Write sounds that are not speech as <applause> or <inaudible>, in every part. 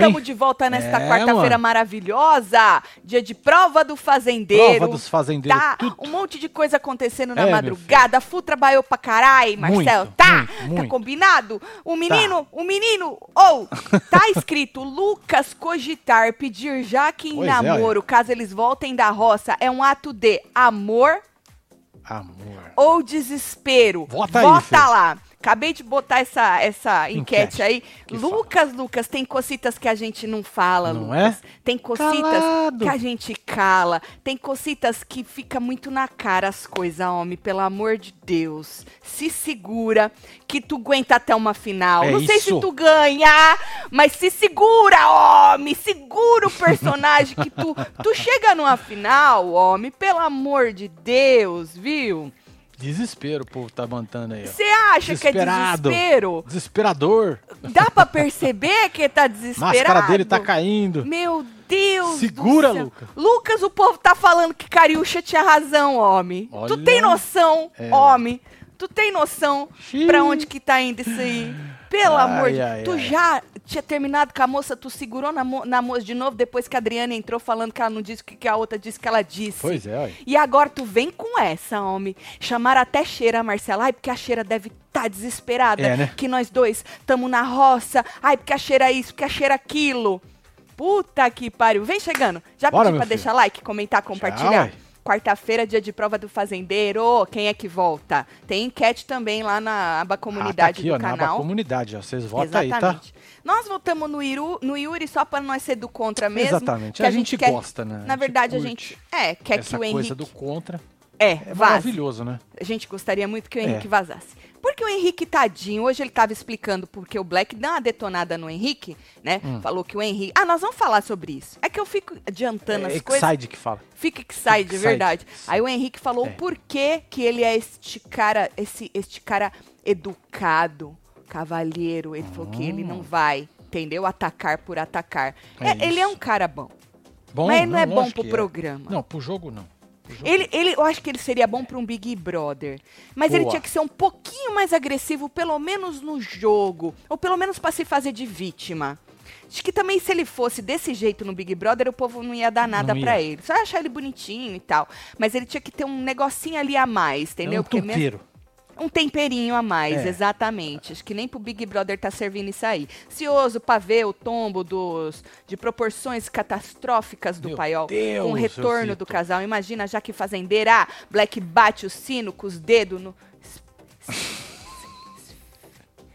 Hein? Estamos de volta nesta É, quarta-feira maravilhosa. Dia de prova do fazendeiro. Prova dos fazendeiros. Tá, tudo. um monte de coisa acontecendo na É, madrugada. Fu trabalhou pra caralho, Marcelo. Muito, tá? muito, Tá muito. combinado? O menino, o menino, ou tá <laughs> escrito Lucas cogitar pedir Jaque em Pois é, namoro, caso eles voltem da roça, é um ato de amor Amor. ou desespero? Vota aí, Vota Fê. lá. Acabei de botar essa, essa enquete, Enquete. aí. Lucas, Lucas, tem cocitas que a gente não fala, Não Lucas. é? Tem cocitas Calado. que a gente cala. Tem cocitas que fica muito na cara as coisas, homem. Pelo amor de Deus. Se segura que tu aguenta até uma final. É não sei se isso. tu ganha, mas se segura, homem. Segura o personagem que tu... Tu chega numa final, homem. Pelo amor de Deus, viu? Desespero o povo tá mantendo aí. Você acha que é desespero? Desesperador. Dá pra perceber que tá desesperado? <laughs> Máscara dele tá caindo. Meu Deus Segura, do céu. Lucas. Lucas, o povo tá falando que Cariúcha tinha razão, homem. Tu Olha. tem noção, É. homem? Tu tem noção pra onde que tá indo isso aí? Pelo Ai, amor de ai, Tu ai. já tinha terminado com a moça, tu segurou na, mo na moça de novo depois que a Adriana entrou falando que ela não disse o que, que a outra disse que ela disse. Pois é, olha. E agora tu vem com essa, homem. Chamaram até Cheira, Marcela. Ai, porque a Cheira deve estar desesperada. É, né? Que nós dois estamos na roça. Ai, porque a Cheira isso, porque a Cheira aquilo. Puta que pariu. Vem chegando. Já Bora, pedi meu pra filho. deixar like, comentar, compartilhar? ué. Quarta-feira, dia de prova do fazendeiro. Quem é que volta? Tem enquete também lá na aba Ah, tá comunidade aqui, do ó, na aba canal. comunidade, ó. Vocês votam aí, tá? Exatamente. Nós votamos no, Iru, no Yuri só para nós ser do contra mesmo. Exatamente. que A, gente, quer- gosta, né? Na verdade, a gente é, quer essa que o coisa Henrique do contra. é, É vaze. maravilhoso, né? A gente gostaria muito que o É. Henrique vazasse. Porque o Henrique, tadinho, hoje ele estava explicando porque o Black deu uma detonada no Henrique, né? Hum. Falou que o Henrique. Ah, nós vamos falar sobre isso. É que eu fico adiantando É as coisas. Exide que fala. Fica excited, de Excited. verdade. Aí o Henrique falou É. o porquê que ele é este cara, esse, este cara educado, cavalheiro. Ele falou que ele não vai, entendeu? Atacar por atacar. É É, ele é um cara bom. Bom, mas ele não, é bom pro que programa. Não, pro jogo não. Ele, ele, eu acho que ele seria bom pra um Big Brother. Mas ele Boa. tinha que ser um pouquinho mais agressivo, pelo menos no jogo. Ou pelo menos pra se fazer de vítima. Acho que também se ele fosse desse jeito no Big Brother, o povo não ia dar nada ia. ele. Só ia achar ele bonitinho e tal. Mas ele tinha que ter um negocinho ali a mais, entendeu? É um Porque mesmo-. Um temperinho a mais, É. exatamente. Acho que nem pro Big Brother tá servindo isso aí. Cioso pra ver o tombo dos, de proporções catastróficas do Meu paiol Deus, com o retorno do casal. Imagina já que fazendeira, ah, Black bate o sino com os dedos no. <laughs>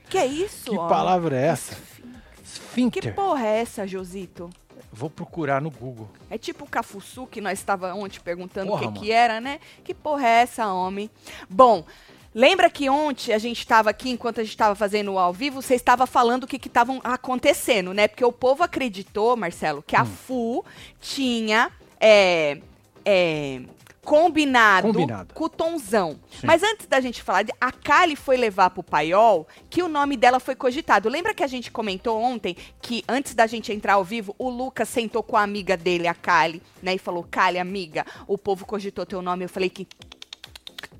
Que é isso? Que homem? palavra é essa? Que Esfíncter. porra é essa, Josito? Vou procurar no Google. É tipo o Cafuçu que nós estava ontem perguntando Porra, o que, que era, né? Que porra é essa, homem? Bom, lembra que ontem a gente estava aqui, enquanto a gente estava fazendo o ao vivo, você estava falando o que estavam acontecendo, né? Porque o povo acreditou, Marcelo, que a Hum. FU tinha é, é, combinado, Combinado. com o Tonzão. Sim. Mas antes da gente falar, a Kali foi levar pro Paiol que o nome dela foi cogitado. Lembra que a gente comentou ontem que antes da gente entrar ao vivo, o Lucas sentou com a amiga dele, a Kali, né? E falou, Kali, amiga, o povo cogitou teu nome. Eu falei que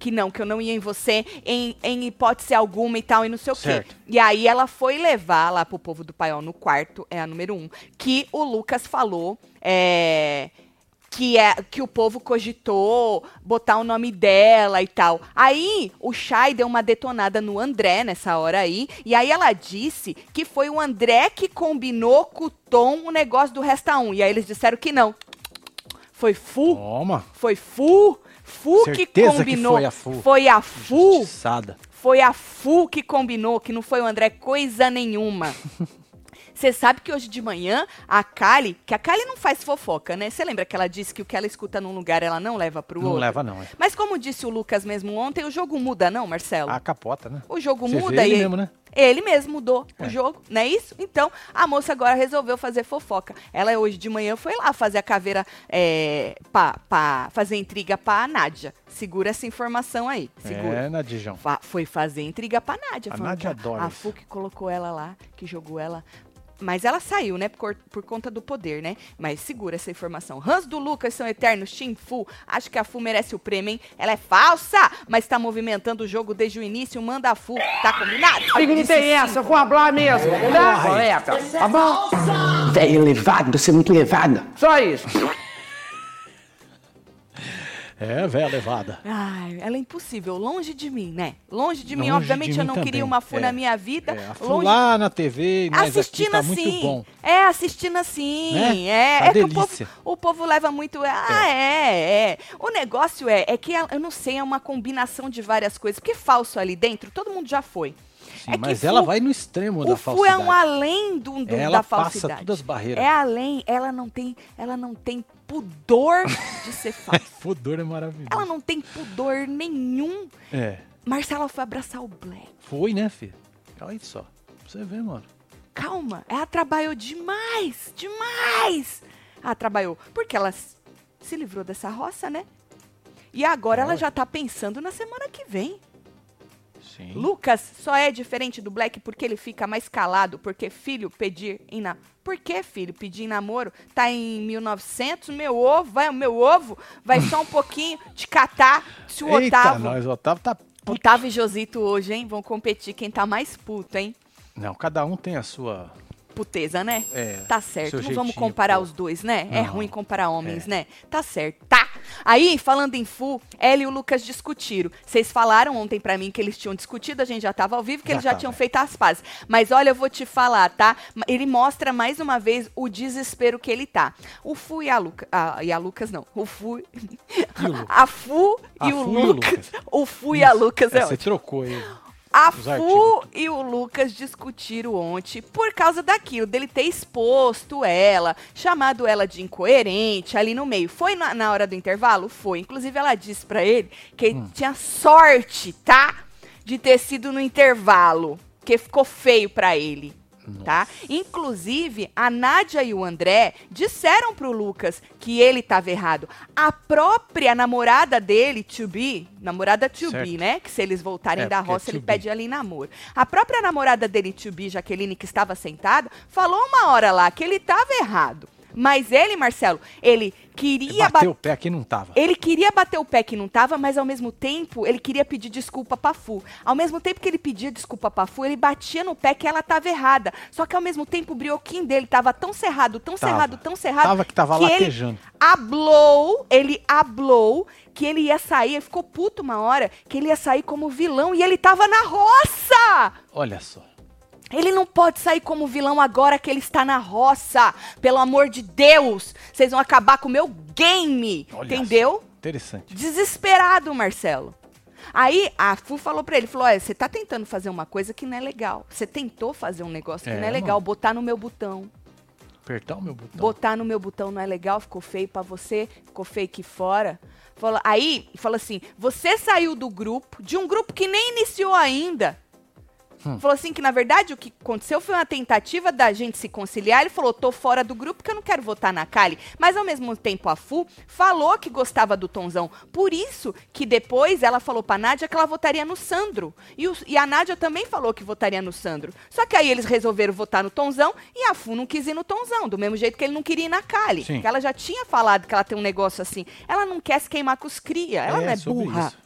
que não, que eu não ia em você em, em hipótese alguma e tal, e não sei o quê. Certo. E aí ela foi levar lá pro povo do Paiol no quarto, é a número um, que o Lucas falou é, que, é, que o povo cogitou botar o nome dela e tal. Aí o Chay deu uma detonada no André nessa hora aí, e aí ela disse que foi o André que combinou com o Tom o negócio do Resta 1. E aí eles disseram que não. Foi Fu. Toma. Foi Fu. Fu que Certeza que combinou. foi a Fu. Foi a Fu. Foi a Fu que combinou, que não foi o André coisa nenhuma. <laughs> Você sabe que hoje de manhã a Kali, que a Kali não faz fofoca, né? Você lembra que ela disse que o que ela escuta num lugar ela não leva pro Não outro? leva não, é. Mas como disse o Lucas mesmo ontem, o jogo muda não, Marcelo? A capota, né? O jogo Você muda ele e mesmo, né? ele mesmo mudou o É. jogo, não é isso? Então, a moça agora resolveu fazer fofoca. Ela hoje de manhã foi lá fazer a caveira, é, pra, pra fazer intriga pra Nádia. Segura essa informação aí, segura. É, Nadijão. Fa- foi fazer intriga pra Nádia. A Nádia adora A isso. Fu que colocou ela lá, que jogou ela Mas ela saiu, né? Por, por conta do poder, né? Mas segura essa informação. Hans do Lucas são eternos. Team Fu. Acho que a Fu merece o prêmio, hein? Ela é falsa, mas tá movimentando o jogo desde o início. Manda a Fu. Tá combinado? Disse tem essa, eu vou hablar mesmo, tá? Colega, tá bom? Velho elevado, você é muito elevada. Só isso. É, velha levada. Ai, ela é impossível. Longe de mim, né? Longe de mim. Longe Obviamente de eu mim não também. queria uma Fu É, na minha vida. É, a Fu longe lá na TV, mas assistindo tá assim. muito bom. É, assistindo assim. Né? É, Tá é que o povo, o povo leva muito. Ah, é, é. O negócio é, é que eu não sei, é uma combinação de várias coisas. Porque falso ali dentro, todo mundo já foi. Sim, É mas Fu- ela vai no extremo da O Fu é falsidade. um além do, do- Ela da passa falsidade. todas as barreiras. É além, ela não tem, ela não tem pudor de ser <laughs> falsa. Fudor é maravilhoso. ela não tem pudor nenhum. É. Marcela foi abraçar o Black. Foi, né, filho? Olha aí só. Pra você ver, mano. Calma, ela trabalhou demais, demais. Ela trabalhou porque ela se livrou dessa roça, né? E agora ela Olha. já tá pensando na semana que vem. Sim. Lucas só é diferente do Black porque ele fica mais calado, porque filho pedir em na... Por que filho pedir em namoro? Tá em 1900, meu ovo, vai o meu ovo, vai só um pouquinho de catar se o Eita, Otávio. nós, o Otávio tá... puto. Otávio e Josito hoje, hein? Vão competir quem tá mais puto, hein? Não, cada um tem a sua... Puteza, né? É, Tá certo, não vamos jeitinho, comparar pô. os dois, né? É Não. ruim comparar homens, É. né? Tá certo, tá. Aí, falando em Fu, ela e o Lucas discutiram. Vocês falaram ontem pra mim que eles tinham discutido, a gente já tava ao vivo, que Já eles já tava. tinham feito as pazes. Mas olha, eu vou te falar, tá? Ele mostra mais uma vez o desespero que ele tá. O Fu e a Lucas. Ah, e a Lucas não. O Fu. <laughs> E o Lucas? A Fu A e o Fu e o Lucas. Lucas. O Fu e a Lucas é, É, você trocou aí. A Os Fu artigos. e o Lucas discutiram ontem por causa daquilo, dele ter exposto ela, chamado ela de incoerente ali no meio. Foi na, na hora do intervalo? Foi. Inclusive, ela disse pra ele que ele Hum. tinha sorte, tá? De ter sido no intervalo, que ficou feio pra ele. Tá? Inclusive, a Nádia e o André disseram pro Lucas que ele tava errado. A própria namorada dele, to be, namorada to be, né? Que se eles voltarem É, da é roça, ele be. pede ali namoro. A própria namorada dele, to be, Jaqueline, que estava sentada, falou uma hora lá que ele tava errado. Mas ele, Marcelo, ele queria bater. o pé aqui não tava. Ele queria bater o pé que não tava, mas ao mesmo tempo ele queria pedir desculpa pra Fu. Ao mesmo tempo que ele pedia desculpa pra Fu, ele batia no pé que ela tava errada. Só que ao mesmo tempo o brioquinho dele tava tão cerrado, tão Tava. cerrado, tão cerrado. Tava que tava ele latejando. hablou, ele hablou que ele ia sair, ele ficou puto uma hora, que ele ia sair como vilão e ele tava na roça! Olha só. Ele não pode sair como vilão agora que ele está na roça. Pelo amor de Deus, vocês vão acabar com o meu game. Olha Entendeu? Interessante. Desesperado, Marcelo. Aí a Fu falou pra ele, falou, olha, você tá tentando fazer uma coisa que não é legal. Você tentou fazer um negócio que É, não é legal, mano. botar no meu botão. Apertar o meu botão. Botar no meu botão não é legal, ficou feio pra você, ficou feio aqui fora. Aí, falou assim, você saiu do grupo, de um grupo que nem iniciou ainda. Hum. Falou assim que, na verdade, o que aconteceu foi uma tentativa da gente se conciliar. Ele falou, tô fora do grupo porque eu não quero votar na Kali. Mas, ao mesmo tempo, a Fu falou que gostava do Tonzão. Por isso que depois ela falou pra Nádia que ela votaria no Sandro. E, o- e a Nádia também falou que votaria no Sandro. Só que aí eles resolveram votar no Tonzão e a Fu não quis ir no Tonzão. Do mesmo jeito que ele não queria ir na Kali. Sim. Que ela já tinha falado que ela tem um negócio assim. Ela não quer se queimar com os cria. Ela não é burra. isso.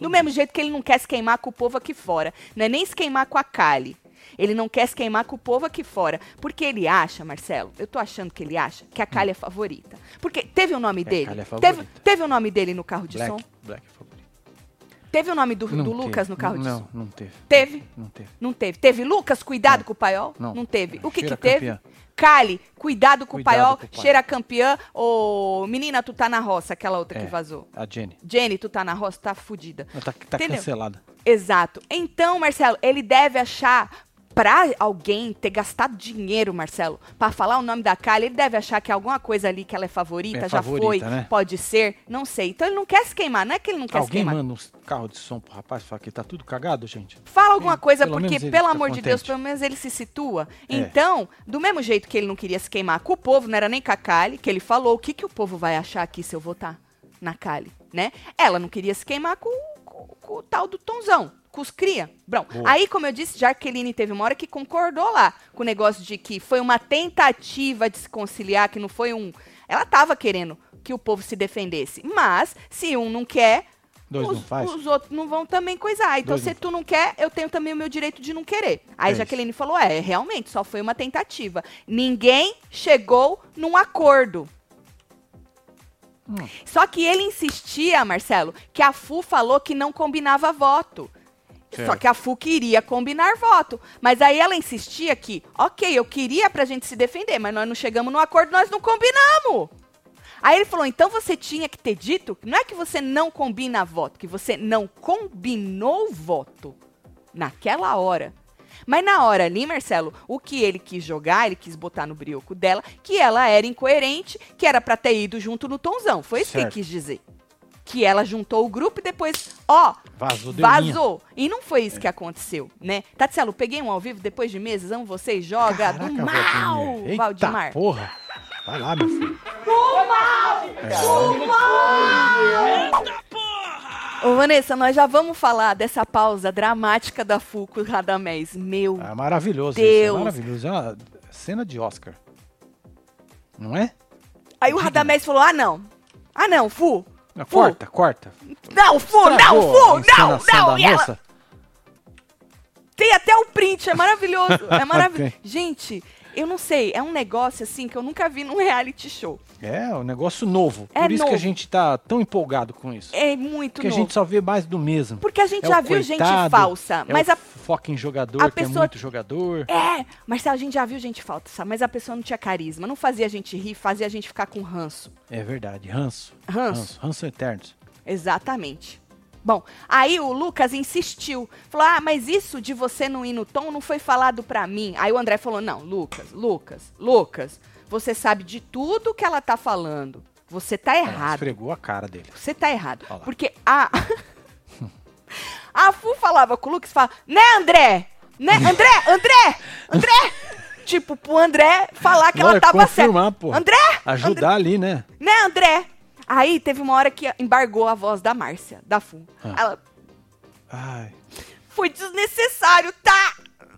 Do mesmo jeito que ele não quer se queimar com o povo aqui fora. Não é nem se queimar com a Kali. Ele não quer se queimar com o povo aqui fora. Porque ele acha, Marcelo, eu tô achando que ele acha que a Kali é favorita. Porque teve o nome É, a dele? Kali é teve, favorita. teve o nome dele no carro de som? Black, Black é. Teve o nome do, Não do. Lucas no carro de não, som? Não, teve. Teve? Não teve. Não teve. Teve Lucas, cuidado Não. com o paiol? Não. teve. O que Cheira que teve? Kali, cuidado com Cuidado o paiol, com o cheira campeã. Ô, menina, tu tá na roça, aquela outra É. que vazou. A Jenny. Jenny, tu tá na roça, tá fudida. Tá, tá Entendeu? cancelada. Exato. Então, Marcelo, ele deve achar pra alguém ter gastado dinheiro, Marcelo, pra falar o nome da Kali, ele deve achar que alguma coisa ali que ela é favorita, É já favorita, foi, né? pode ser, não sei. Então ele não quer se queimar, não é que ele não quer se Alguém queimar. manda uns carros de som pro rapaz fala que tá tudo cagado, gente? Fala alguma coisa, Pelo porque, pelo amor de Deus, contente. pelo menos ele se situa. É. Então, do mesmo jeito que ele não queria se queimar com o povo, não era nem com a Kali, que ele falou, o que, que o povo vai achar aqui se eu votar na Kali, né? Ela não queria se queimar com, com o tal do Tonzão, com os cria. Bom, Boa. aí, como eu disse, Jaqueline teve uma hora que concordou lá com o negócio de que foi uma tentativa de se conciliar, que não foi um. Ela tava querendo que o povo se defendesse. Mas, se um não quer, os, não os outros não vão também coisar. Então, Dois se não tu não quer, eu tenho também o meu direito de não querer. Aí É Jaqueline falou: é, realmente, só foi uma tentativa. Ninguém chegou num acordo. Hum. Só que ele insistia, Marcelo, que a FU falou que não combinava voto. Só Certo. que a FU queria combinar voto. Mas aí ela insistia que, ok, eu queria pra gente se defender, mas nós não chegamos num acordo, nós não combinamos. Aí ele falou, então você tinha que ter dito, não é que você não combina voto, que você não combinou voto naquela hora. Mas na hora ali, Marcelo, o que ele quis jogar, ele quis botar no brioco dela, que ela era incoerente, que era pra ter ido junto no tonzão. Foi isso que ele Certo. quis dizer. Que ela juntou o grupo e depois, ó, Vazou, vazou. E não foi isso que aconteceu, né? Tatselo, peguei um ao vivo depois de meses, amo vocês, joga do Caraca, mal, Valdemir. Eita Valdemar. porra. Vai lá, meu filho. Ô, Vanessa, nós já vamos falar dessa pausa dramática da Fu com o Radamés. Meu, É maravilhoso Deus. isso. É maravilhoso. É uma cena de Oscar. Não é? aí o Radamés falou, ah, não. Ah, não, Fu. Não, Fu. corta, corta. Não, Fu, não, Estragou Fu, não, encenação não. da E ela tem até o print, é maravilhoso. É <laughs> maravilhoso. Gente, eu não sei, é um negócio assim que eu nunca vi num reality show. É, um negócio novo. É Por isso que a novo. gente tá tão empolgado com isso. É muito Porque a novo. gente só vê mais do mesmo. Porque a gente É já viu gente coitado, falsa, é mas a fucking jogador, a é pessoa- muito jogador. É, Marcelo, a gente já viu gente falsa, mas a pessoa não tinha carisma, não fazia a gente rir, fazia a gente ficar com ranço. É verdade. Ranço. Ranço. Ranço, ranço eternos. Exatamente. Bom, aí o Lucas insistiu. Falou: Ah, mas isso de você não ir no tom não foi falado pra mim. Aí o André falou: Não, Lucas, Lucas, Lucas, você sabe de tudo que ela tá falando. Você tá Ela errado. esfregou a cara dele. Você tá errado. Porque a. <laughs> a Fu falava com o Lucas fala, né, André? Né, André? André? André? tipo, pro André falar que Não, ela tava certa. pô. André? Ajudar ali, né? Né, André? Aí teve uma hora que embargou a voz da Márcia, da Fu. Ah. Ela, Ai. foi desnecessário, tá?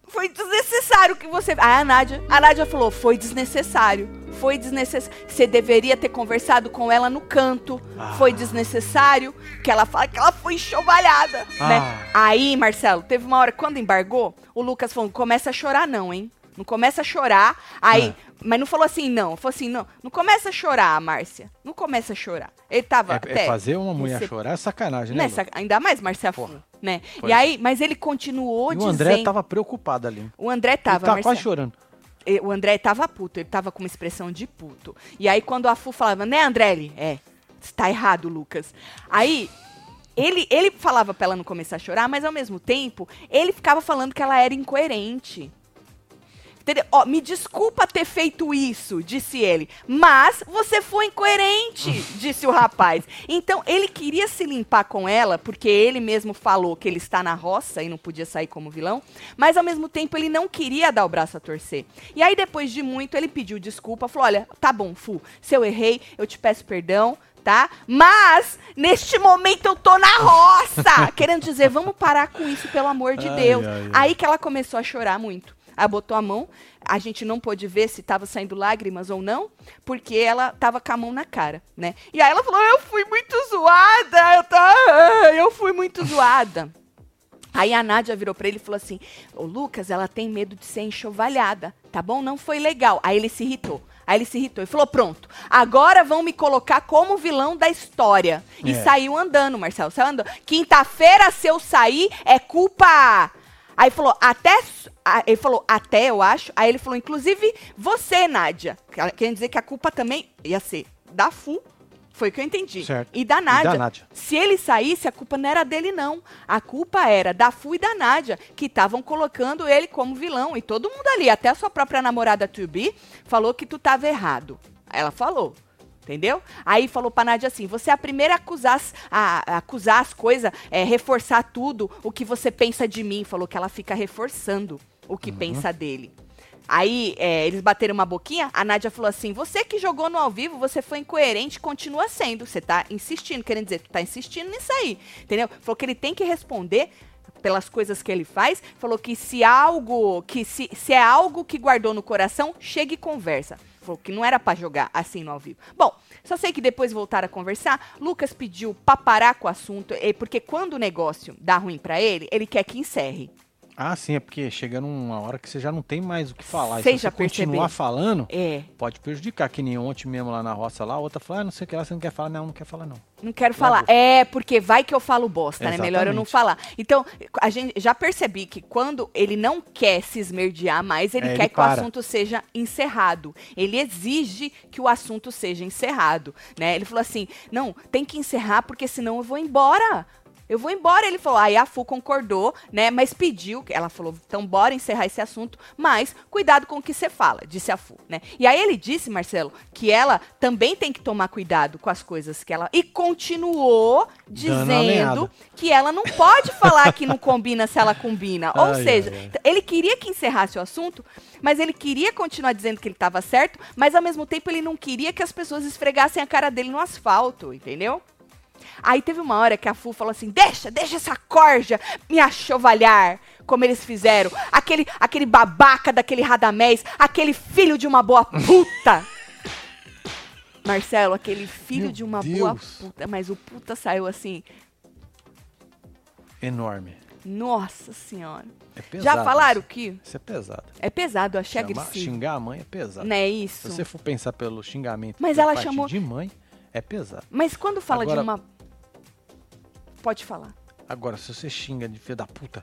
Foi desnecessário que você. Aí a Nádia, a Nádia falou: foi desnecessário. Foi desnecessário. Você deveria ter conversado com ela no canto. Ah. Foi desnecessário. Que ela fala que ela foi enxovalhada. Ah. Né? Aí, Marcelo, teve uma hora, quando embargou, o Lucas falou: começa a chorar, não, hein? Não começa a chorar. Aí, Ah. mas não falou assim, não. Falou assim, não. Não começa a chorar, Márcia. Não começa a chorar. Ele tava. É, até é fazer uma mulher rece- chorar é sacanagem, né? Nessa, Lu? ainda mais Marcia Fu, né? Pois E aí, mas ele continuou E o dizendo. André tava preocupado ali. O André Ele tava, tava Marcelo. quase chorando. O André tava puto, ele tava com uma expressão de puto. E aí, quando a Fu falava, né, André? Ele, é, está errado, Lucas. Aí, ele, ele falava pra ela não começar a chorar, mas ao mesmo tempo, ele ficava falando que ela era incoerente. Entendeu? Ó, me desculpa ter feito isso, disse ele. Mas você foi incoerente, <laughs> disse o rapaz. Então, ele queria se limpar com ela, porque ele mesmo falou que ele está na roça e não podia sair como vilão. Mas, ao mesmo tempo, ele não queria dar o braço a torcer. E aí, depois de muito, ele pediu desculpa. Falou: Olha, tá bom, Fu, se eu errei, eu te peço perdão. Tá? Mas, neste momento, eu tô na roça! <laughs> Querendo dizer, vamos parar com isso, pelo amor de Ai, Deus. ai, ai. Aí que ela começou a chorar muito. Ela botou a mão, a gente não pôde ver se tava saindo lágrimas ou não, porque ela tava com a mão na cara, né? E aí ela falou: Eu fui muito zoada, eu, tá, eu fui muito zoada. Aí a Nádia virou pra ele e falou assim: Ô Lucas, ela tem medo de ser enxovalhada, tá bom? Não foi legal. Aí ele se irritou. Aí ele se irritou e falou: Pronto, agora vão me colocar como vilão da história. E É. saiu andando, Marcelo. Saiu andando. Quinta-feira, se eu sair, é culpa. Aí falou, até. Ele falou, até, eu acho. Aí ele falou, inclusive, você, Nádia. Quer dizer que a culpa também ia ser da FU. Foi o que eu entendi. Certo. E da E da Nádia. Nádia. Se ele saísse, a culpa não era dele, não. A culpa era da Fu e da Nádia, que estavam colocando ele como vilão. E todo mundo ali, até a sua própria namorada Tubi, falou que tu tava errado. Ela falou. Entendeu? Aí falou pra Nádia assim: você é a primeira a acusar, as- a, a acusar as coisas, é, reforçar tudo o que você pensa de mim. Falou que ela fica reforçando o que pensa dele. Aí é, eles bateram uma boquinha, a Nádia falou assim: você que jogou no ao vivo, você foi incoerente, continua sendo. Você tá insistindo, querendo dizer, tu tá insistindo nisso aí. Entendeu? Falou que ele tem que responder pelas coisas que ele faz, falou que se algo, que se, se é algo que guardou no coração, chega e conversa. Falou que não era para jogar assim no ao vivo. Bom, só sei que depois voltaram a conversar. Lucas pediu pra parar com o assunto, porque quando o negócio dá ruim para ele, ele quer que encerre. Ah, sim, é porque chega numa hora que você já não tem mais o que falar. Cê e se você continuar percebeu? falando, É. pode prejudicar. Que nem ontem mesmo lá na roça lá, a outra fala, ah, não sei o que lá, você não quer falar. Não, não quer falar não. Não quero falar. É, porque vai que eu falo bosta, né? Melhor eu não falar. Então, a gente já percebi que quando ele não quer se esmerdear mais, ele É, quer ele que para. o assunto seja encerrado. Ele exige que o assunto seja encerrado, né? Ele falou assim: "Não, tem que encerrar porque senão eu vou embora". Eu vou embora, ele falou. Aí a Fu concordou, né? Mas pediu, ela falou, então bora encerrar esse assunto, mas cuidado com o que você fala, disse a Fu, né? E aí ele disse, Marcelo, que ela também tem que tomar cuidado com as coisas que ela. E continuou dizendo que ela não pode falar que não combina se ela combina. <laughs> Ou Ai, seja, ai, ai. ele queria que encerrasse o assunto, mas ele queria continuar dizendo que ele estava certo, mas ao mesmo tempo ele não queria que as pessoas esfregassem a cara dele no asfalto, entendeu? Aí teve uma hora que a Fu falou assim: deixa, deixa essa corja me achovalhar, como eles fizeram. Aquele, aquele babaca daquele Radamés, aquele filho de uma boa puta. <laughs> Marcelo, aquele filho Meu de uma boa Deus. puta. Mas o puta saiu assim, Enorme. nossa senhora. É pesado. Já falaram isso. que Isso é pesado. é pesado, eu achei Chamar- agressivo. xingar a mãe é pesado. Não é Se isso? você for pensar pelo xingamento Mas ela chamou- de mãe, é pesado. Mas quando fala Agora- de uma. Pode falar. Agora, se você xinga de filho da puta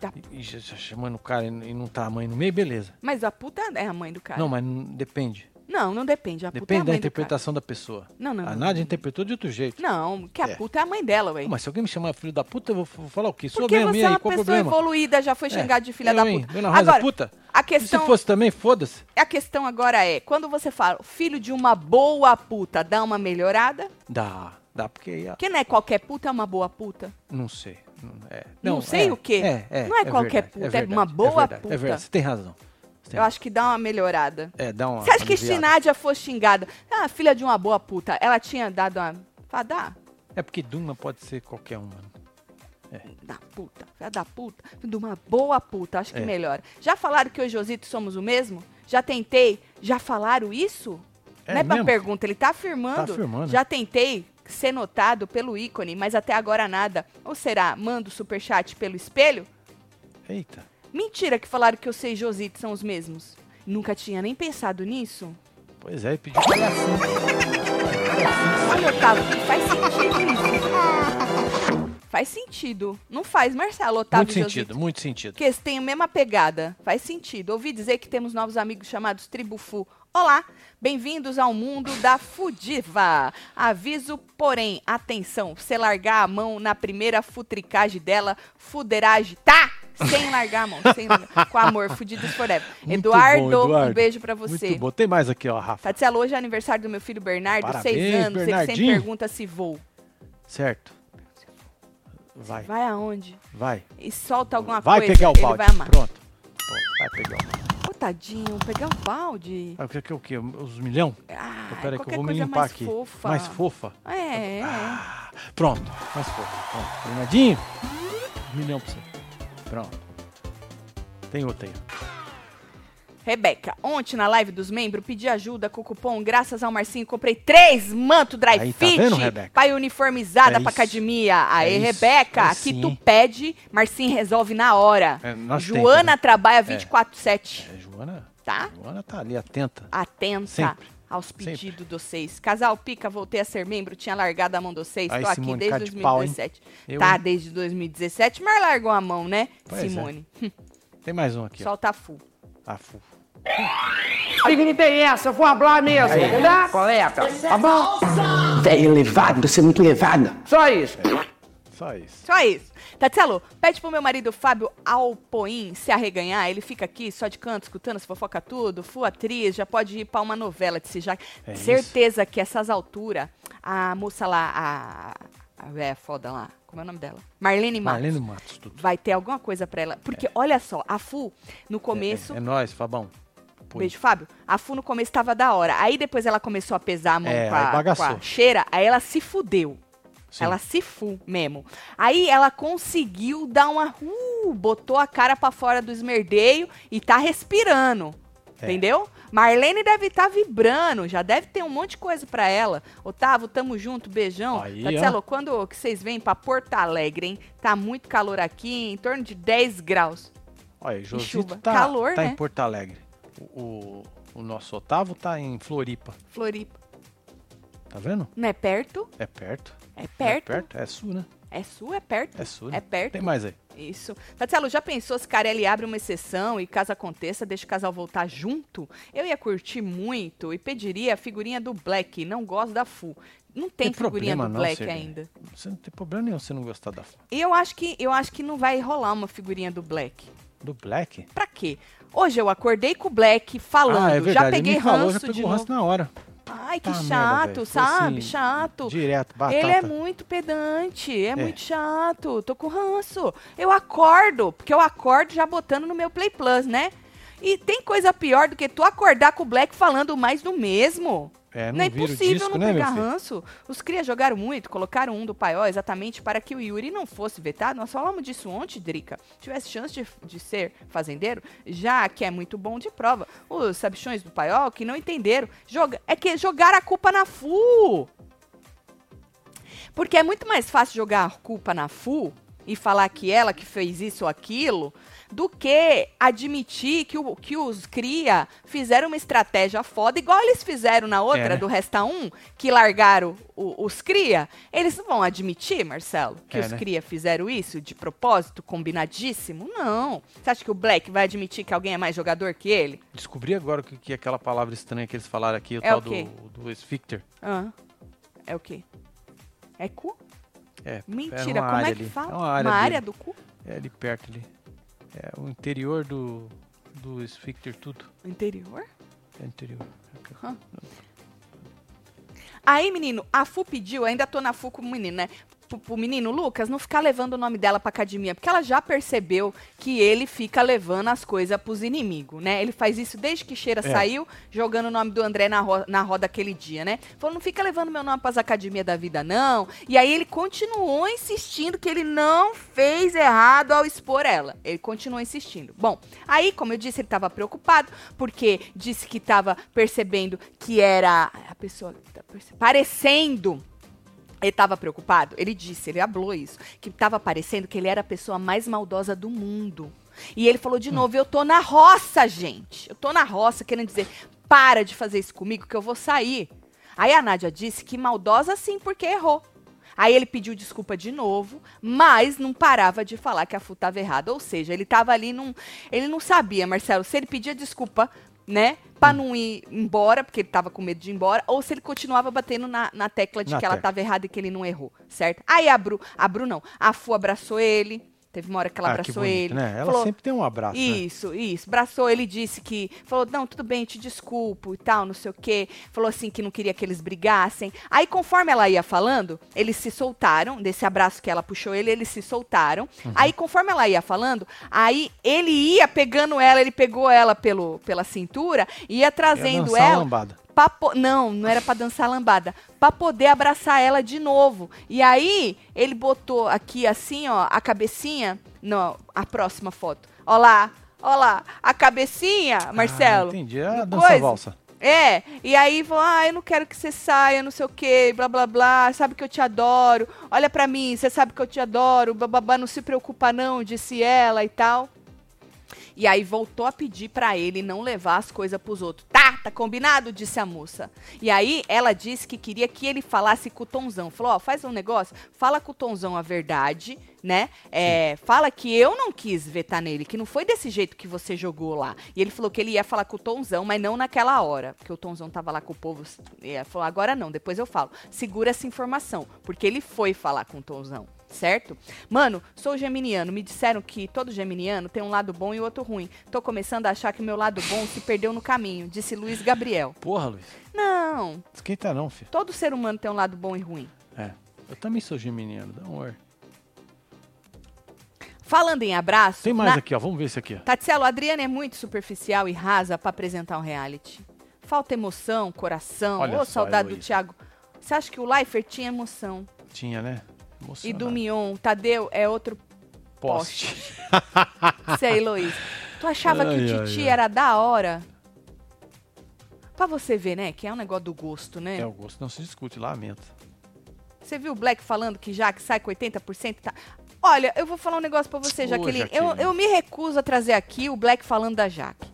Da- e, e já- chamando o cara e, não tá a mãe no meio, beleza. Mas a puta é a mãe do cara. Não, mas não- depende. Não, não depende. A puta é a Depende da do cara. interpretação da pessoa. Não, não. A não. Nádia interpretou de outro jeito. Não, que a É. puta é a mãe dela, ué. Mas se alguém me chamar filho da puta, eu vou falar o quê? Sou Porque mesmo, você e é uma pessoa problema? evoluída, já foi É, xingado de filha eu, da puta. Dona Rosa Agora, puta? a E se questão, fosse também, foda-se. a questão agora é, quando você fala filho de uma boa puta, dá uma melhorada? Dá, dá, porque ó, Porque não é qualquer puta, é uma boa puta. não sei. Não, é, Não sei é, o quê. É, é, Não é qualquer verdade, puta, é verdade, uma boa verdade, puta. É verdade, você tem razão. Tem Eu acho que dá uma melhorada. É, dá uma Você acha que. Nádia fosse xingada, ah, filha de uma boa puta, ela tinha dado uma... Fala, dá. É porque Duma pode ser qualquer uma. da puta, filha da puta, de uma boa puta, acho que É. melhora. Já falaram que eu e Josito somos o mesmo? Já tentei? Já falaram isso? É não é pra mesmo? pergunta, ele tá afirmando. Tá afirmando. Já tentei ser notado pelo ícone, mas até agora nada. Ou será, mando superchat pelo espelho? Eita. Mentira que falaram que eu sei e Josito são os mesmos. Nunca tinha nem pensado nisso. Pois é, pediu palhacinho. Olha, Otávio, faz sentido isso. Faz sentido. Não faz, Marcelo, Otávio Muito e Josito. sentido, muito sentido. Porque eles têm a mesma pegada. Faz sentido. Ouvi dizer que temos novos amigos chamados Tribufu. Olá, bem-vindos ao mundo da Fudiva. Aviso, porém, atenção, se largar a mão na primeira futricagem dela, fuderagem, tá? Sem largar a mão, sem largar. Com amor, fudidos forever. Eduardo, bom, Eduardo. um beijo pra você. Muito bom. Tem mais aqui, ó, Rafa. Tatiana, hoje é aniversário do meu filho Bernardo, Parabéns, seis anos. Ele sempre pergunta se vou. Certo. Vai, Vai aonde? vai. E solta alguma Vai coisa, pegar o ele balde. vai amar. Pronto. Vai pegar o balde. Ô, tadinho, pegar o balde. Ah, que, o que? Os milhão? Ah, Então, Pera aí que eu vou me limpar mais aqui. Fofa. Mais fofa? É, é. Ah, pronto, mais fofa. Pronto. Bernardinho, um milhão pra você. Pronto. Tem outra aí. Rebeca, ontem na live dos membros, pedi ajuda com o cupom Graças ao Marcinho, comprei três manto dry Aí, tá fit vendo, Rebeca? pra ir uniformizada É pra academia. Aê, É. Rebeca, Aí aqui sim. tu pede, Marcinho resolve na hora. É, Joana tenta, trabalha 24-7, É, Joana, tá? Joana tá ali atenta. Atenta Sempre. Aos pedidos de vocês. Casal Pica, voltei a ser membro, tinha largado a mão de vocês. Aí, Tô aqui Simone, desde cara de pau? 2017. Eu, tá, desde 2017, mas largou a mão, né, Pois é. Simone? <laughs> Tem mais um aqui, ó. Solta a full. Ah, fu. O que que tem essa? Eu vou falar mesmo. Tá? Coleta. Tá bom? Velho elevado, você é muito elevado. Só isso. Só isso. Só isso. Tatielo, pede pro meu marido Fábio Alpoim se arreganhar. Ele fica aqui só de canto, escutando as fofoca tudo. Fu atriz, já pode ir pra uma novela de se já. É Certeza que essas alturas, a moça lá, a. A véia foda lá. Como é o nome dela? Marlene Matos. Marlene Matos, tudo. Vai ter alguma coisa pra ela. Porque, olha só, a Fu, no começo. É, é nóis, Fabão. Põe. Beijo, Fábio. A Fu no começo tava da hora. Aí depois ela começou a pesar a mão É, com, a, com a cheira, aí ela se fudeu. Sim. Ela se fu mesmo. Aí ela conseguiu dar uma. Uh, botou a cara pra fora do esmerdeio e tá respirando. É. Entendeu? Marlene deve estar vibrando, já deve ter um monte de coisa pra ela. Otávio, tamo junto, beijão. Aí, Tatselo, quando que vocês vêm pra Porto Alegre, hein? Tá muito calor aqui, em torno de 10 graus. Olha, Josito tá, Calor, tá né? em Porto Alegre. O, o, o nosso Otávio tá em Floripa. Floripa. Tá vendo? Não é perto? É perto. É perto. É perto. É sul, né? É sul, é perto. É sul. Né? É perto. Tem mais aí. Isso. Tatielo, já pensou se Carelli abre uma exceção e caso aconteça, deixa o casal voltar junto? Eu ia curtir muito e pediria a figurinha do Black. Não gosto da Fu. Não tem, Tem figurinha problema do não, Black Serginho. ainda. Você não tem problema nenhum se não gostar da E eu acho que eu acho que não vai rolar uma figurinha do Black. do Black. Pra quê? Hoje eu acordei com o Black falando, ah, é verdade. já peguei Ele me falou, já ranço pegou de ranço novo. na hora. Ai, que Tá merda, chato, velho. Foi sabe? assim, chato. Direto, batata. Ele é muito pedante, é, muito chato. Tô com ranço. Eu acordo, porque eu acordo já botando no meu Play Plus, né? E tem coisa pior do que tu acordar com o Black falando mais do mesmo. É, não, Não é impossível disco, não né, pegar ranço. Os cria jogaram muito, colocaram um do Paió exatamente para que o Yuri não fosse vetado. Nós falamos disso ontem, Drica. Tivesse chance de, de ser fazendeiro, já que é muito bom de prova. Os sabichões do Paió que não entenderam. Joga, é que jogaram a culpa na FU. Porque é muito mais fácil jogar a culpa na FU e falar que ela que fez isso ou aquilo, do que admitir que, o, que os cria fizeram uma estratégia foda, igual eles fizeram na outra, É, né? do Resta 1, que largaram o- os cria. Eles não vão admitir, Marcelo, que É, os né? cria fizeram isso de propósito, combinadíssimo? Não. Você acha que o Black vai admitir que alguém é mais jogador que ele? Descobri agora o que, que é aquela palavra estranha que eles falaram aqui, o É tal o do, do Sphincter. Ah, é o quê? É cu? É, Mentira, é uma como é que ali. fala? É uma área, uma área do cu? É ali perto ali. É o interior do, do Sphincter, tudo. O interior? É interior. Aí, menino, a Fu pediu, ainda tô na Fu com o menino, né? Pro, pro menino Lucas não ficar levando o nome dela pra academia, porque ela já percebeu que ele fica levando as coisas pros inimigos, né? Ele faz isso desde que Cheira É. saiu, jogando o nome do André na, ro na roda aquele dia, né? Falou, não fica levando meu nome pras academias da vida, não. E aí ele continuou insistindo que ele não fez errado ao expor ela. Ele continuou insistindo. Bom, aí, como eu disse, ele tava preocupado, porque disse que tava percebendo que era a pessoa que tá parecendo ele estava preocupado? Ele disse, ele hablou isso, que estava parecendo que ele era a pessoa mais maldosa do mundo. E ele falou de novo, eu tô na roça, gente. Eu tô na roça, querendo dizer, para de fazer isso comigo que eu vou sair. Aí a Nádia disse que maldosa sim, porque errou. Aí ele pediu desculpa de novo, mas não parava de falar que a Fu estava errada. Ou seja, ele estava ali num. Ele não sabia, Marcelo, se ele pedia desculpa, né? Pra não ir embora, porque ele tava com medo de ir embora, ou se ele continuava batendo na, na tecla de Na que ela tecla. tava errada e que ele não errou, certo? Aí a Bru, a Bru não, a Fu abraçou ele, teve uma hora que ela ah, abraçou bonito, ele. né? Ela falou, sempre tem um abraço, né? isso, isso. Abraçou, ele disse que. Falou, não, tudo bem, te desculpo e tal, não sei o quê. Falou assim que não queria que eles brigassem. Aí, conforme ela ia falando, eles se soltaram. Desse abraço que ela puxou ele, eles se soltaram. Uhum. Aí, conforme ela ia falando, aí ele ia pegando ela, ele pegou ela pelo, pela cintura, ia Ia trazendo uma ela. lambada. Pra po- não, não era pra dançar lambada. Pra poder abraçar ela de novo. E aí, ele botou aqui assim, ó, a cabecinha. Não, a próxima foto. Ó lá, ó lá. A cabecinha, Marcelo. Ah, entendi. É a dança coisa. valsa. É, e aí falou, ah, eu não quero que você saia, não sei o quê, blá blá blá, sabe que eu te adoro, olha pra mim, você sabe que eu te adoro, blá blá blá, não se preocupa não, disse ela e tal. E aí voltou a pedir pra ele não levar as coisas pros outros. Tá, tá combinado, disse a moça. E aí ela disse que queria que ele falasse com o Tonzão. Falou, ó, faz um negócio, fala com o Tonzão a verdade, né? É, fala que eu não quis vetar nele, que não foi desse jeito que você jogou lá. E ele falou que ele ia falar com o Tonzão, mas não naquela hora, porque o Tonzão tava lá com o povo. E ela falou, agora não, depois eu falo. Segura essa informação, porque ele foi falar com o Tonzão. Certo? Mano, sou geminiano. Me disseram que todo geminiano tem um lado bom e outro ruim. Tô começando a achar que o meu lado bom se perdeu no caminho, disse Luiz Gabriel. Porra, Luiz. Não, Esquenta não, filho. todo ser humano tem um lado bom e ruim. É. Eu também sou geminiano, dá um. Falando em abraço. Tem mais na- aqui, ó. Vamos ver esse aqui. ó. Tatielo, Adriana é muito superficial e rasa pra apresentar um reality. Falta emoção, coração. Olha Ô, só, saudade do. Thiago. Você acha que o Leifert tinha emoção? Tinha, né? E do. Mion, Tadeu é outro Poste. Você é Heloísa. Tu achava que Ai, o ai, Titi ai. era da hora? Pra você ver, né? Que é um negócio do gosto, né? É, o gosto não se discute, lamento. Você viu o Black falando que Jaque sai com 80%? Tá... Olha, eu vou falar um negócio pra você, Ô, Jaqueline. Jaqueline. Eu, eu me recuso a trazer aqui o Black falando da Jaque.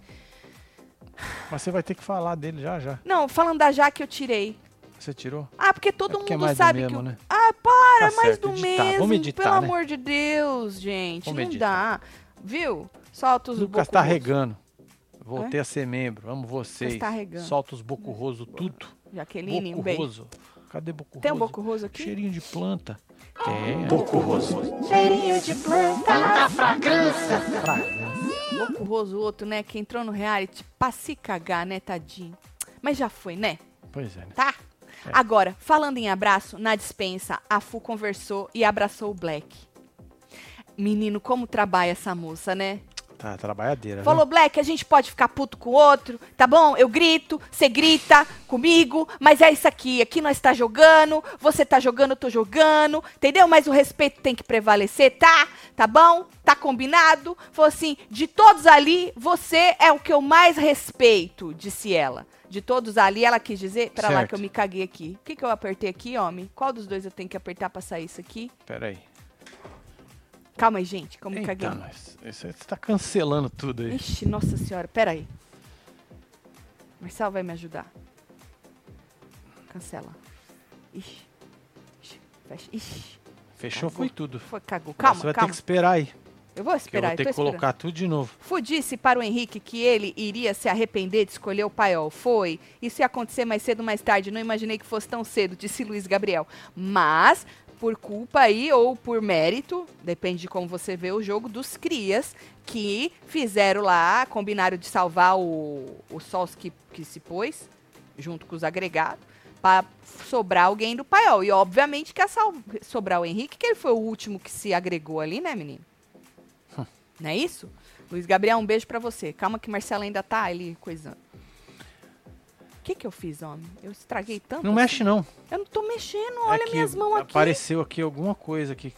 Mas você vai ter que falar dele já, já. Não, falando da Jaque eu tirei. Você tirou? Ah, porque todo É porque é mundo do sabe mesmo, que. né? Ah, para, Tá mais certo, do editar. mesmo. Vamos editar, pelo né? amor de Deus, gente. Vamos não editar. dá. Viu? Solta os Lucas tá regando. Voltei a ser membro. Amo vocês. tá regando. Solta os boco-roso, tudo. Jaqueline, um beijo. Boco-roso. Cadê boco-roso? Tem um boco roso aqui? Cheirinho de planta. Tem. Boco-roso. Boco roso, o outro, né? Que entrou no reality pra se cagar, né, tadinho? Mas já foi, né? Pois é, né? Tá? Agora, falando em abraço, na dispensa, a Fu conversou e abraçou o Black. Menino, como trabalha essa moça, né? Tá, trabalhadeira. Falou, Black, a gente pode ficar puto com o outro, tá bom? Eu grito, você grita comigo, mas é isso aqui. Aqui nós tá jogando, você tá jogando, eu tô jogando, entendeu? Mas o respeito tem que prevalecer, tá? Tá bom? Tá combinado? Falou assim, de todos ali, você é o que eu mais respeito, disse ela. De todos ali, ela quis dizer, pera lá Certo. que eu me caguei aqui. O que que eu apertei aqui, homem? Qual dos dois eu tenho que apertar pra sair isso aqui? Né? Calma aí, gente, como caguei. Eita. Isso aí Você tá cancelando tudo aí. Ixi, nossa senhora, pera aí. Marcelo vai me ajudar. Cancela. Ixi. Ixi, fecha. Ixi, Fechou, Cagou. foi tudo. foi, cagou. Calma, Você vai calma. ter que esperar aí. Eu vou Que eu esperar, vou ter que esperando. colocar tudo de novo. Fu disse para o Henrique que ele iria se arrepender de escolher o paiol. Foi. Isso ia acontecer mais cedo ou mais tarde. Não imaginei que fosse tão cedo, disse Luiz Gabriel. Mas, por culpa aí, ou por mérito, depende de como você vê o jogo, dos crias que fizeram lá, combinaram de salvar o, o Sols que, que se pôs, junto com os agregados, para sobrar alguém do paiol. E obviamente que ia sal- sobrar o Henrique, que ele foi o último que se agregou ali, né, menino? Não é isso? Luiz Gabriel, um beijo pra você. Calma que Marcelo ainda tá ali coisando. O que que eu fiz, homem? Eu estraguei tanto. Não assim? mexe, não. Eu não tô mexendo, É olha minhas mãos aqui. Apareceu aqui alguma coisa aqui.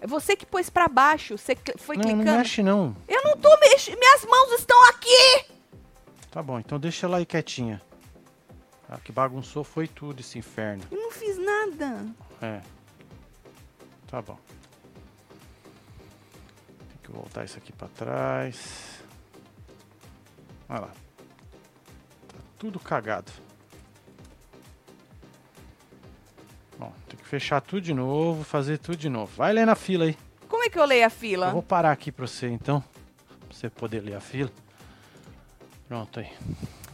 É você que pôs pra baixo, você foi Não, clicando. não mexe, não. Eu não tô mexendo, minhas mãos estão aqui! Tá bom, então deixa ela aí quietinha. Ah, que bagunçou foi tudo esse inferno. Eu não fiz nada. É. Tá bom. Tem que voltar isso aqui pra trás. Olha lá. Tudo cagado. Bom, tem que fechar tudo de novo, fazer tudo de novo. Vai ler na fila aí. Como é que eu leio a fila? Eu vou parar aqui pra você então. Pra você poder ler a fila. Pronto aí.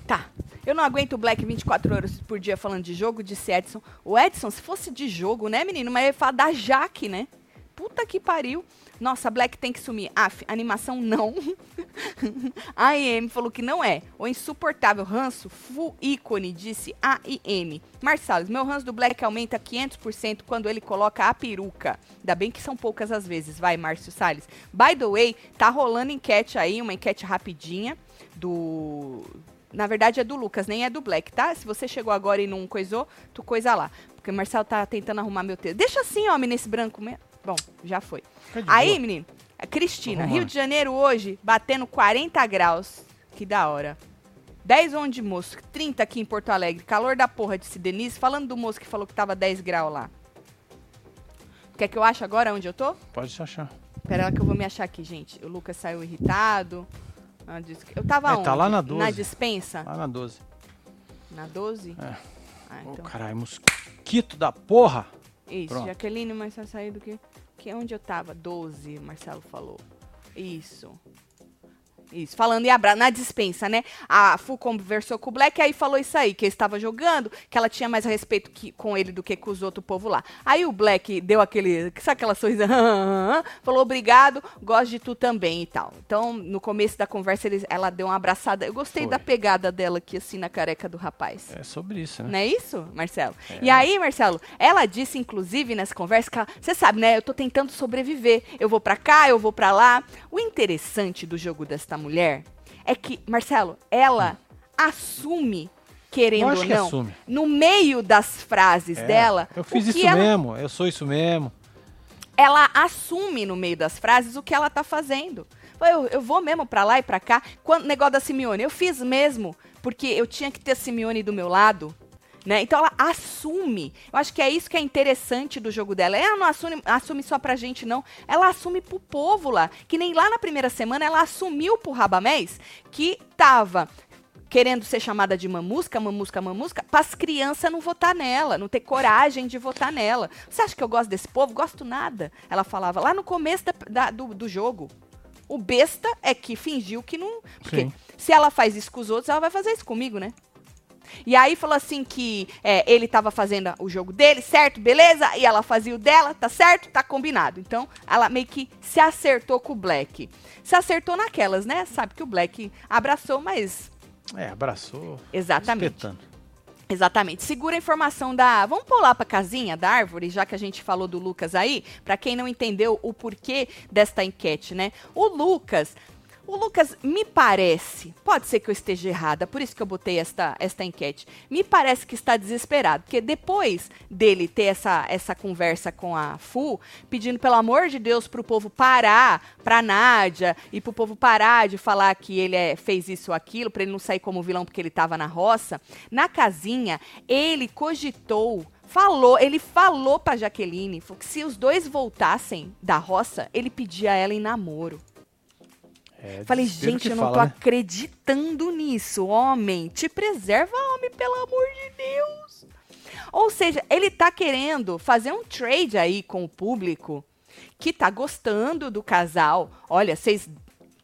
Tá. Eu não aguento o Black 24 horas por dia falando de jogo, disse Edson. O Edson, se fosse de jogo, né, menino? Mas ele fala da Jaque, né? Puta que pariu. Nossa, Black tem que sumir. Af, animação não. <laughs> a IM falou que não é. O insuportável ranço, full ícone, disse AIM. Marsalis, meu ranço do Black aumenta 500% quando ele coloca a peruca. Ainda bem que são poucas as vezes, vai, Márcio Salles. By the way, tá rolando enquete aí, uma enquete rapidinha do. Na verdade é do Lucas, nem é do Black, tá? Se você chegou agora e não coisou, tu coisa lá. Porque o Marcelo tá tentando arrumar meu texto. Deixa assim, homem, nesse branco mesmo. Bom, já foi. Aí, menino, a Cristina, Arrumando. Rio de Janeiro hoje, batendo 40 graus. Que da hora. 10 onde de moço, 30 aqui em Porto Alegre. Calor da porra, disse Denise. Falando do moço que falou que tava 10 graus lá. Quer que eu ache agora onde eu tô? Pode se achar. Pera lá que eu vou me achar aqui, gente. O Lucas saiu irritado. Ah, Eu tava É, onde? tá lá na Na 12. dispensa? Lá na 12. Na 12? É. Ah, então. caralho, mosquito da porra. Isso, pronto. Jaqueline, mas só saiu do que? que? Onde eu tava? 12, Marcelo falou. Isso. Isso, falando em abraço, na dispensa, né? A Fu conversou com o Black, aí falou isso aí, que ele estava jogando, que ela tinha mais respeito que, com ele do que com os outros povo lá. Aí o Black deu aquele, sabe aquela sorrisa, <laughs> falou obrigado, gosto de tu também e tal. Então, no começo da conversa, eles, ela deu uma abraçada. Eu gostei Foi. da pegada dela aqui, assim, na careca do rapaz. É sobre isso, né? Não é isso, Marcelo? É. E aí, Marcelo, ela disse, inclusive, nessa conversa, que você sabe, né? Eu tô tentando sobreviver. Eu vou pra cá, eu vou pra lá. O interessante do jogo desta mulher é que, Marcelo, ela assume, querendo ou não, assume. no meio das frases É, dela. Eu fiz isso ela, mesmo, eu sou isso mesmo. ela assume no meio das frases o que ela tá fazendo. Eu, eu vou mesmo pra lá e pra cá. Quando negócio da Simeone, eu fiz mesmo, porque eu tinha que ter a Simeone do meu lado. Né? Então ela assume. Eu acho que é isso que é interessante do jogo dela. Ela não assume, assume só pra gente, não. Ela assume pro povo lá. Que nem lá na primeira semana ela assumiu pro Rabamés que tava querendo ser chamada de mamusca, mamusca, mamusca, para as crianças não votar nela, não ter coragem de votar nela. Você acha que eu gosto desse povo? Gosto nada. Ela falava lá no começo da- da- do, do jogo. O besta é que fingiu que não. Porque Sim. se ela faz isso com os outros, ela vai fazer isso comigo, né? E aí falou assim que é, ele tava fazendo o jogo dele, certo, beleza? E ela fazia o dela, tá certo, tá combinado. Então, ela meio que se acertou com o Black. Se acertou naquelas, né? Sabe que o Black abraçou, mas É, abraçou. Exatamente. Espetando. Exatamente. Segura a informação da. Vamos pular pra casinha da árvore, já que a gente falou do Lucas aí, Pra quem não entendeu o porquê desta enquete, né? O Lucas. O Lucas, me parece, pode ser que eu esteja errada, por isso que eu botei esta, esta enquete. Me parece que está desesperado, porque depois dele ter essa, essa conversa com a Fu, pedindo pelo amor de Deus pro povo parar, pra Nádia, e pro povo parar de falar que ele é, fez isso ou aquilo, pra ele não sair como vilão porque ele tava na roça, na casinha, ele cogitou Falou, ele falou pra Jaqueline que se os dois voltassem da roça, ele pedia ela em namoro. É, Falei, gente, eu não fala, tô né? acreditando nisso, homem. Te preserva, homem, pelo amor de Deus. Ou seja, ele tá querendo fazer um trade aí com o público que tá gostando do casal. Olha, vocês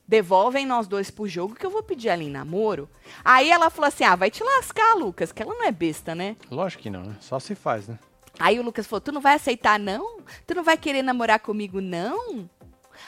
devolvem nós dois pro jogo que eu vou pedir ela em namoro. Aí ela falou assim: ah, vai te lascar, Lucas, que ela não é besta, né? Lógico que não, né? Só se faz, né? Aí o Lucas falou: Tu não vai aceitar, não? Tu não vai querer namorar comigo, não?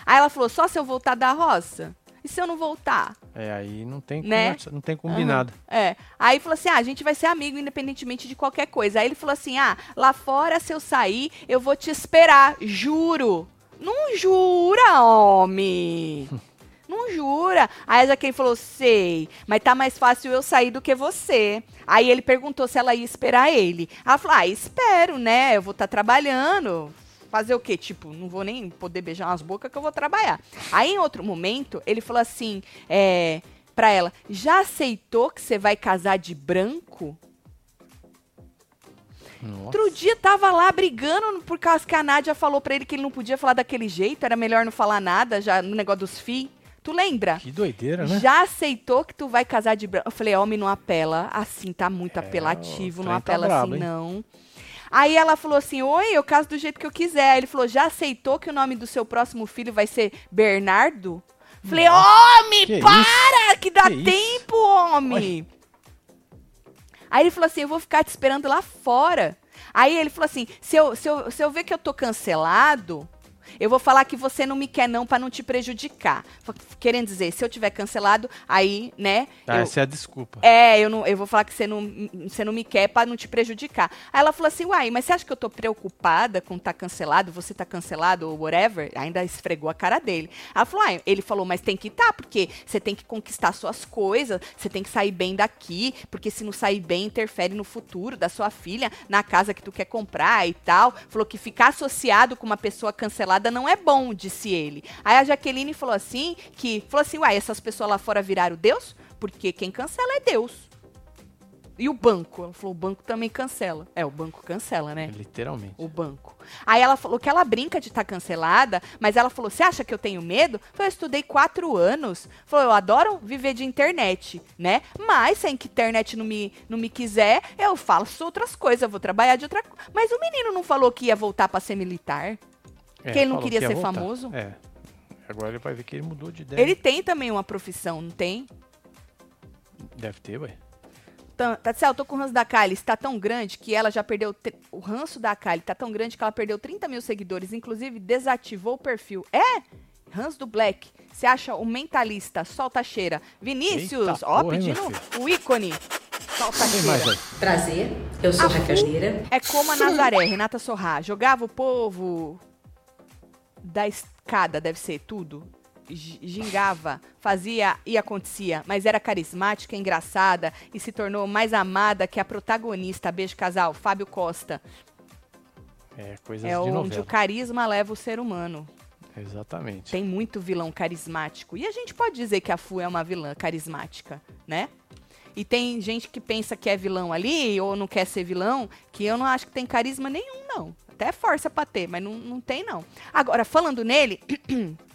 Aí ela falou: Só se eu voltar da roça? E se eu não voltar? É, aí não tem, Né? não tem combinado. É. Aí falou assim: ah, a gente vai ser amigo independentemente de qualquer coisa. Aí ele falou assim: ah, lá fora, se eu sair, eu vou te esperar. Juro. Não jura, homem. <laughs> Não jura. Aí a Jaqueline falou: sei, mas tá mais fácil eu sair do que você. Aí ele perguntou se ela ia esperar ele. Ela falou: ah, espero, né? Eu vou estar trabalhando. Fazer o quê? Tipo, não vou nem poder beijar umas bocas que eu vou trabalhar. Aí, em outro momento, ele falou assim, é, pra ela, já aceitou que você vai casar de branco? Nossa. Outro dia tava lá brigando por causa que a Nádia falou pra ele que ele não podia falar daquele jeito, era melhor não falar nada, já no negócio dos FI. Tu lembra? Que doideira, né? Já aceitou que tu vai casar de branco? Eu falei, homem, não apela assim, tá muito É, apelativo, não tá apela brabo, assim, hein? não. Aí ela falou assim, oi, eu caso do jeito que eu quiser. Aí ele falou, já aceitou que o nome do seu próximo filho vai ser Bernardo? Falei, homem, que para, que dá Que isso? tempo, homem. Aí ele falou assim, eu vou ficar te esperando lá fora. Aí ele falou assim, se eu, se eu, se eu ver que eu tô cancelado, eu vou falar que você não me quer não pra não te prejudicar. Querendo dizer, se eu tiver cancelado, aí, né, Ah, eu- essa é a desculpa. é, eu, não, eu vou falar que você não, você não me quer pra não te prejudicar. Aí ela falou assim, uai, mas você acha que eu tô preocupada com tá cancelado, você tá cancelado ou whatever? Ainda esfregou a cara dele. Ela falou, ah, ele falou, mas tem que tá, porque você tem que conquistar suas coisas, você tem que sair bem daqui, porque se não sair bem, interfere no futuro da sua filha, na casa que tu quer comprar e tal. Falou que ficar associado com uma pessoa cancelada não é bom, disse ele. Aí a Jaqueline falou assim, que falou assim, uai, essas pessoas lá fora viraram Deus? Porque quem cancela é Deus. E o banco? Ela falou, o banco também cancela. É, o banco cancela, né? Literalmente. O banco. Aí ela falou que ela brinca de estar cancelada, mas ela falou: Você acha que eu tenho medo? Falei, eu estudei quatro anos. Falou, eu adoro viver de internet, né? Mas se a internet não me, não me quiser, eu faço outras coisas, eu vou trabalhar de outra coisa. Mas o menino não falou que ia voltar pra ser militar? É, que ele não queria ia ser voltar. famoso? É. Agora ele vai ver que ele mudou de ideia. Ele tem também uma profissão, não tem? Deve ter, ué. Tá- eu tô com o ranço da Kylie. Está tão grande que ela já perdeu. O ranço da Kylie tá tão grande que ela perdeu 30 mil seguidores. Inclusive, desativou o perfil. É? Ranço do Black. Você acha o mentalista? Solta a cheira. Vinícius, Eita ó, porra, pedindo o ícone. Solta cheira. Prazer, eu sou A Raquel. É como a Nazaré, Renata Sorrá. Jogava o povo da escada, deve ser tudo. Gi- Gingava, fazia e acontecia, mas era carismática, engraçada e se tornou mais amada que a protagonista. Beijo, casal. Fábio Costa. É, coisas É de onde novela. o carisma leva o ser humano. Exatamente. Tem muito vilão carismático. E a gente pode dizer que a Fu é uma vilã carismática, né? E tem gente que pensa que é vilão ali, ou não quer ser vilão, que eu não acho que tem carisma nenhum, não. Até força pra ter, mas não, não tem, não. Agora, falando nele, <clears throat>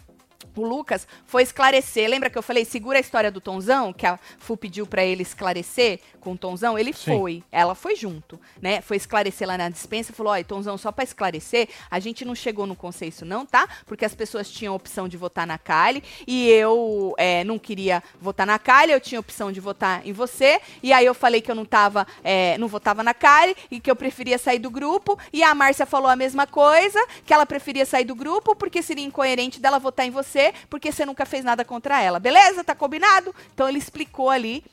o Lucas foi esclarecer. Lembra que eu falei, segura a história do Tonzão, que a Fu pediu pra ele esclarecer com o Tonzão? Ele Sim. foi, ela foi junto, né? Foi esclarecer lá na dispensa e falou: Ó, Tonzão, só pra esclarecer, a gente não chegou no consenso, não, tá? Porque as pessoas tinham a opção de votar na Kali e eu é, não queria votar na Kali, eu tinha a opção de votar em você. E aí eu falei que eu não tava, é, não votava na Kali e que eu preferia sair do grupo. E a Márcia falou a mesma coisa, que ela preferia sair do grupo porque seria incoerente dela votar em você, porque você nunca fez nada contra ela. Beleza? Tá combinado? Então ele explicou ali,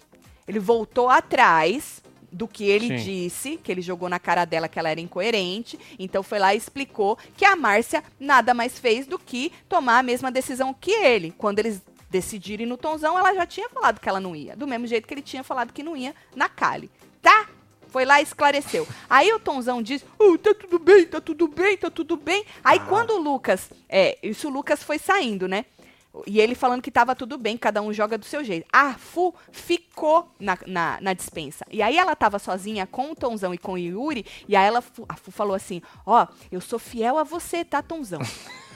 ele voltou atrás do que ele Sim. disse, que ele jogou na cara dela que ela era incoerente. Então foi lá e explicou que a Márcia nada mais fez do que tomar a mesma decisão que ele. Quando eles decidirem no Tonzão, ela já tinha falado que ela não ia. Do mesmo jeito que ele tinha falado que não ia na Kali. Tá? Foi lá e esclareceu. Aí o Tonzão diz: "Oh, tá tudo bem, tá tudo bem, tá tudo bem. Aí quando o Lucas. É, isso o Lucas foi saindo, né? E ele falando que tava tudo bem, cada um joga do seu jeito. A Fu ficou na, na, na dispensa. E aí ela tava sozinha com o Tonzão e com o Yuri. E aí ela, a Fu falou assim: Ó, eu sou fiel a você, tá, Tonzão? <laughs>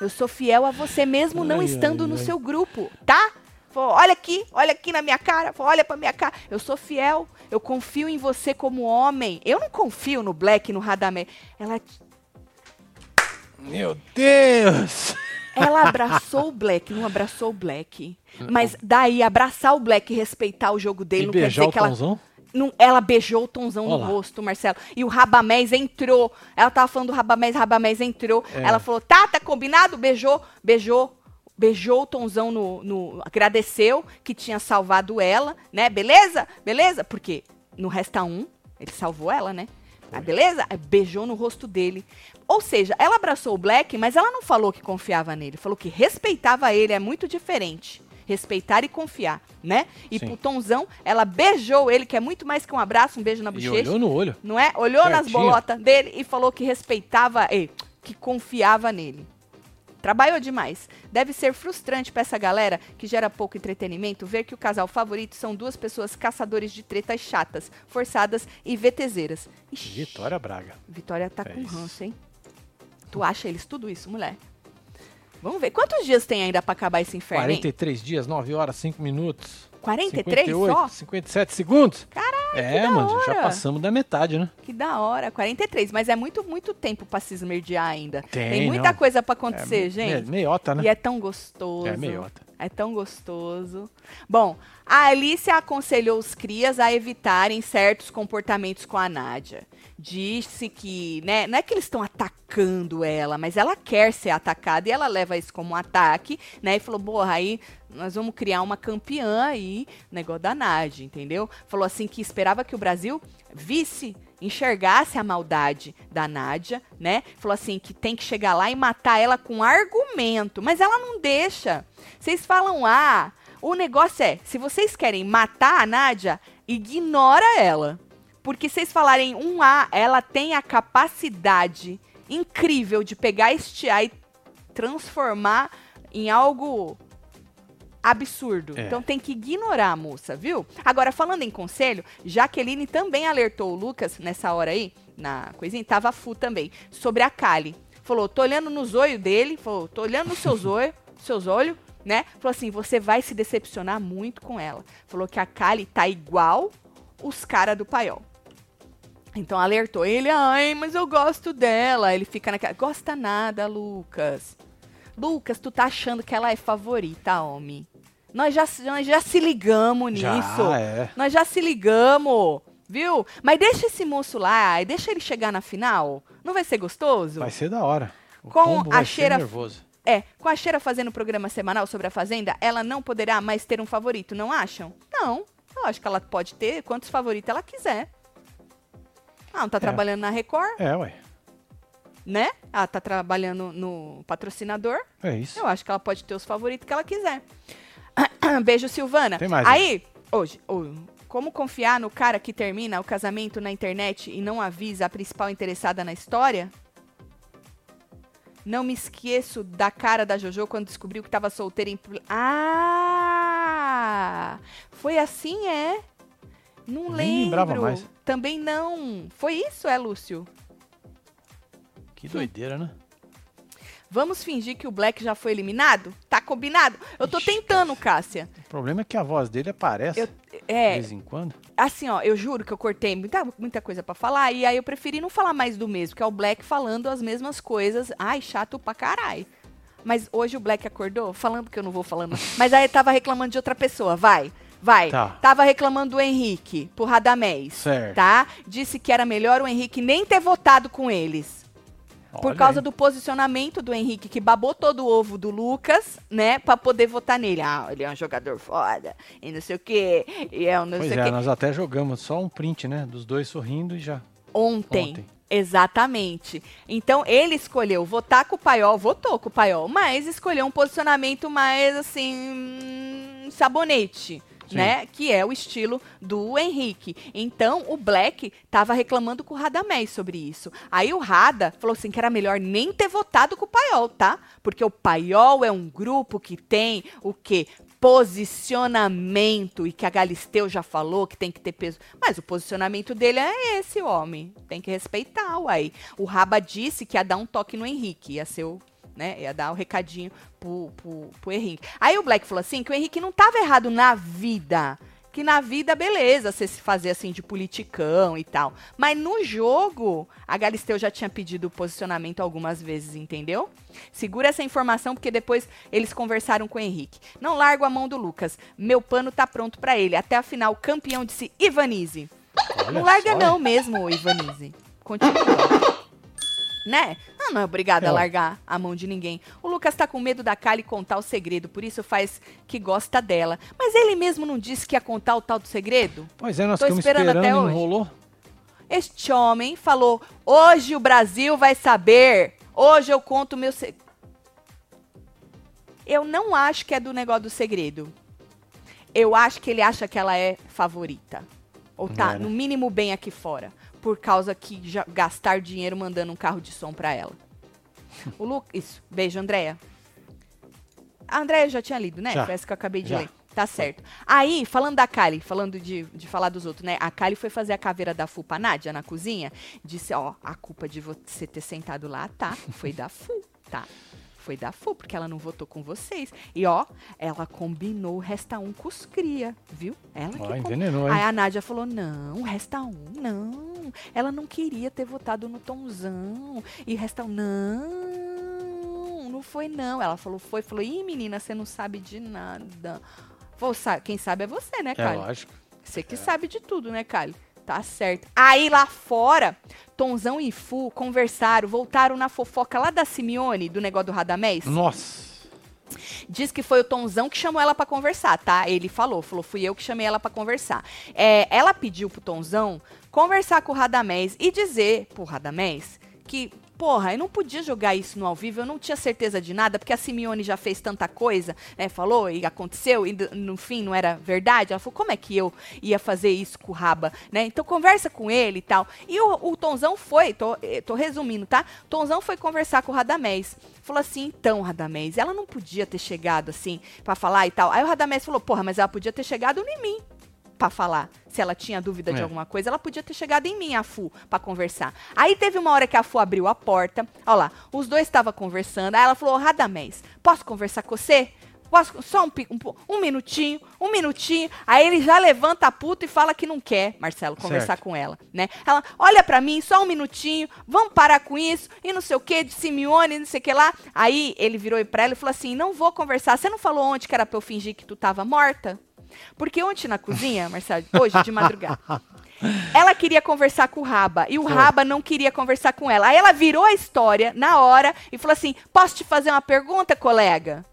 Eu sou fiel a você mesmo não Ai, estando ai, no ai. seu grupo, tá? Falou, olha aqui, olha aqui na minha cara, falou, olha pra minha cara. Eu sou fiel, eu confio em você como homem. Eu não confio no Black, no Radamé. Ela Meu Deus! Ela abraçou o Black, não abraçou o Black. Mas daí, abraçar o Black e respeitar o jogo dele E não quer dizer o que ela. Não, ela beijou o Tonzão Ó no rosto, Marcelo. E o Rabamés entrou. Ela tava falando do Rabamés, Rabamés entrou. É. Ela falou, tá, tá combinado? Beijou, beijou. Beijou o Tonzão no, no. Agradeceu que tinha salvado ela, né? Beleza? Beleza? Porque no Resta Um, ele salvou ela, né? Ah, beleza? Aí Beijou no rosto dele. Ou seja, ela abraçou o Black, mas ela não falou que confiava nele. Falou que respeitava ele. É muito diferente. Respeitar e confiar, né? E Sim. pro Tonzão, ela beijou ele, que é muito mais que um abraço, um beijo na E bochecha. olhou no olho. Não é? Olhou nas Certinho. bolotas dele e falou que respeitava ele, que confiava nele. Trabalhou demais. Deve ser frustrante pra essa galera que gera pouco entretenimento ver que o casal favorito são duas pessoas caçadores de tretas chatas, forçadas e VTZeras. Ixi, Vitória Braga. Vitória tá É com isso. ranço, hein? Tu acha eles tudo isso, mulher? Vamos ver. Quantos dias tem ainda pra acabar esse inferno, hein? 43 dias, 9 horas, 5 minutos. 43 58, só? 57 segundos. Caralho, É, mano, já hora. passamos da metade, né? Que da hora, 43. Mas é muito, muito tempo pra se esmerdear ainda. Tem, muita não. coisa pra acontecer, é, gente. me- Meiota, né? E é tão gostoso. É meiota. É tão gostoso. Bom, a Alice aconselhou os crias a evitarem certos comportamentos com a Nádia. Disse que, né, não é que eles estão atacando ela, mas ela quer ser atacada e ela leva isso como um ataque, né? E falou, porra, aí nós vamos criar uma campeã aí, negócio da Nádia, entendeu? Falou assim que esperava que o Brasil visse enxergasse a maldade da Nádia, né? Falou assim que tem que chegar lá e matar ela com argumento, mas ela não deixa. Vocês falam, ah, o negócio é, se vocês querem matar a Nádia, ignora ela. Porque vocês falarem um A, ela tem a capacidade incrível de pegar este A e transformar em algo absurdo. É. Então tem que ignorar a moça, viu? Agora, falando em conselho, Jaqueline também alertou o Lucas nessa hora aí, na coisinha, tava a Fu também, sobre a Kali. Falou, tô olhando nos olhos dele, falou, tô olhando nos seus olhos, <laughs> seus olhos, né? Falou assim, você vai se decepcionar muito com ela. Falou que a Kali tá igual os caras do paiol. Então alertou ele, ai, mas eu gosto dela. Ele fica naquela, gosta nada, Lucas. Lucas, tu tá achando que ela é favorita, homem. Nós já, nós já se ligamos Já, nisso. é. Nós já se ligamos, viu? Mas deixa esse moço lá e deixa ele chegar na final. Não vai ser gostoso? Vai ser da hora. O Com a cheira- nervoso. É, com a Cheira fazendo programa semanal sobre a Fazenda, ela não poderá mais ter um favorito, não acham? Não. Eu acho que ela pode ter quantos favoritos ela quiser. Ah, não tá trabalhando na Record, É, ué. né? Ela tá trabalhando no patrocinador. É isso. Eu acho que ela pode ter os favoritos que ela quiser. <coughs> Beijo, Silvana. Tem mais, Aí, hoje, o- como confiar no cara que termina o casamento na internet e não avisa a principal interessada na história? Não me esqueço da cara da Jojo quando descobriu que tava solteira em. Ah! Foi assim, é? Não Nem lembro. lembrava mais. Também não. Foi isso, é, Lúcio? Que doideira, né? Vamos fingir que o Black já foi eliminado? Tá combinado? Eu tô Ixi, tentando, Cássia. O problema é que a voz dele aparece Eu- de É, vez em quando. assim, ó, eu juro que eu cortei muita, muita coisa pra falar e aí eu preferi não falar mais do mesmo, que é o Black falando as mesmas coisas. Ai, chato pra caralho. Mas hoje o Black acordou falando que eu não vou falando. <laughs> Mas aí tava reclamando de outra pessoa. Vai, vai. Tá. Tava reclamando do Henrique, por Radamés. Certo. Tá? Disse que era melhor o Henrique nem ter votado com eles. Por Olha causa aí. do posicionamento do Henrique, que babou todo o ovo do Lucas, né? Pra poder votar nele. Ah, ele é um jogador foda, e não sei o quê, e é um não Pois sei o é, quê. nós até jogamos só um print, né? Dos dois sorrindo e já. Ontem. Ontem. Exatamente. Então, ele escolheu votar com o Paiol, votou com o Paiol, mas escolheu um posicionamento mais, assim, hum, sabonete. Sim. Né? Que é o estilo do Henrique. Então, o Black tava reclamando com o Radamés sobre isso. Aí o Rada falou assim que era melhor nem ter votado com o Paiol, tá? Porque o Paiol é um grupo que tem o quê? Posicionamento. E que a Galisteu já falou que tem que ter peso. Mas o posicionamento dele é esse, homem. Tem que respeitar, uai. O Raba disse que ia dar um toque no Henrique. Ia ser o né? Ia dar o recadinho pro, pro, pro Henrique. Aí o Black falou assim que o Henrique não tava errado na vida. Que na vida, beleza, você se fazer assim de politicão e tal. Mas no jogo, a Galisteu já tinha pedido o posicionamento algumas vezes, entendeu? Segura essa informação, porque depois eles conversaram com o Henrique. Não largo a mão do Lucas. Meu pano tá pronto pra ele. Até a final, campeão disse Ivanise. Olha não larga só, não mesmo, Ivanise. Continua. <laughs> Né? Ah, não é obrigada a É, ué. largar a mão de ninguém. O Lucas tá com medo da Kali contar o segredo, por isso faz que gosta dela. Mas ele mesmo não disse que ia contar o tal do segredo? Pois é, nós Tô ficamos esperando esperando, até hoje. rolou. Este homem falou: hoje o Brasil vai saber. Hoje eu conto o meu segredo. Eu não acho que é do negócio do segredo. Eu acho que ele acha que ela é favorita. Ou tá, É, né? no mínimo, bem aqui fora. Por causa que já gastar dinheiro mandando um carro de som pra ela. O Lu... Isso. Beijo, Andréia. A Andréia já tinha lido, né? Já. Foi essa que eu acabei de Já. ler. Tá certo. Aí, falando da Kali, falando de, de falar dos outros, né? A Kali foi fazer a caveira da Fu pra Nádia na cozinha. Disse, ó, a culpa de você ter sentado lá, tá? Foi da Fu, tá? Foi da Fu, porque ela não votou com vocês. E ó, ela combinou o resta um com os cria, viu? Ela com- envenenou, Aí a Nádia falou: não, resta um, não. Ela não queria ter votado no Tonzão. E resta um, não, não foi não. Ela falou: foi. Falou: ih, menina, você não sabe de nada. Falou, "Sa- quem sabe é você, né, É Kali? lógico. Você que sabe de tudo, né, Kali? Tá certo. Aí lá fora, Tonzão e Fu conversaram, voltaram na fofoca lá da Simeone, do negócio do Radamés. Nossa. Diz que foi o Tonzão que chamou ela pra conversar, tá? Ele falou, falou, fui eu que chamei ela pra conversar. É, ela pediu pro Tonzão conversar com o Radamés e dizer pro Radamés que, porra, eu não podia jogar isso no ao vivo, eu não tinha certeza de nada, porque a Simeone já fez tanta coisa, né? Falou e aconteceu, e no fim não era verdade. Ela falou, como é que eu ia fazer isso com o Raba, né? Então conversa com ele e tal. E o, o Tonzão foi, tô, eh, tô resumindo, tá? Tonzão foi conversar com o Radamés. Falou assim, então, Radamés, ela não podia ter chegado assim pra falar e tal. Aí o Radamés falou, porra, mas ela podia ter chegado em mim pra falar. Se ela tinha dúvida de É. alguma coisa, ela podia ter chegado em mim, a Fu, pra conversar. Aí teve uma hora que a Fu abriu a porta. Ó lá, os dois estavam conversando. Aí ela falou: "Ô, Radamés, posso conversar com você? Posso, só um, um, um minutinho, um minutinho. Aí ele já levanta a puta e fala que não quer, Marcelo, conversar Certo. com ela, né? Ela, olha pra mim, só um minutinho, vamos parar com isso, e não sei o que, de Simeone, não sei o que lá. Aí ele virou pra ela e falou assim, não vou conversar, você não falou ontem que era pra eu fingir que tu tava morta? Porque ontem na cozinha, Marcelo, hoje de madrugada, ela queria conversar com o Raba e o Raba não queria conversar com ela. Aí ela virou a história na hora e falou assim: Posso te fazer uma pergunta, colega?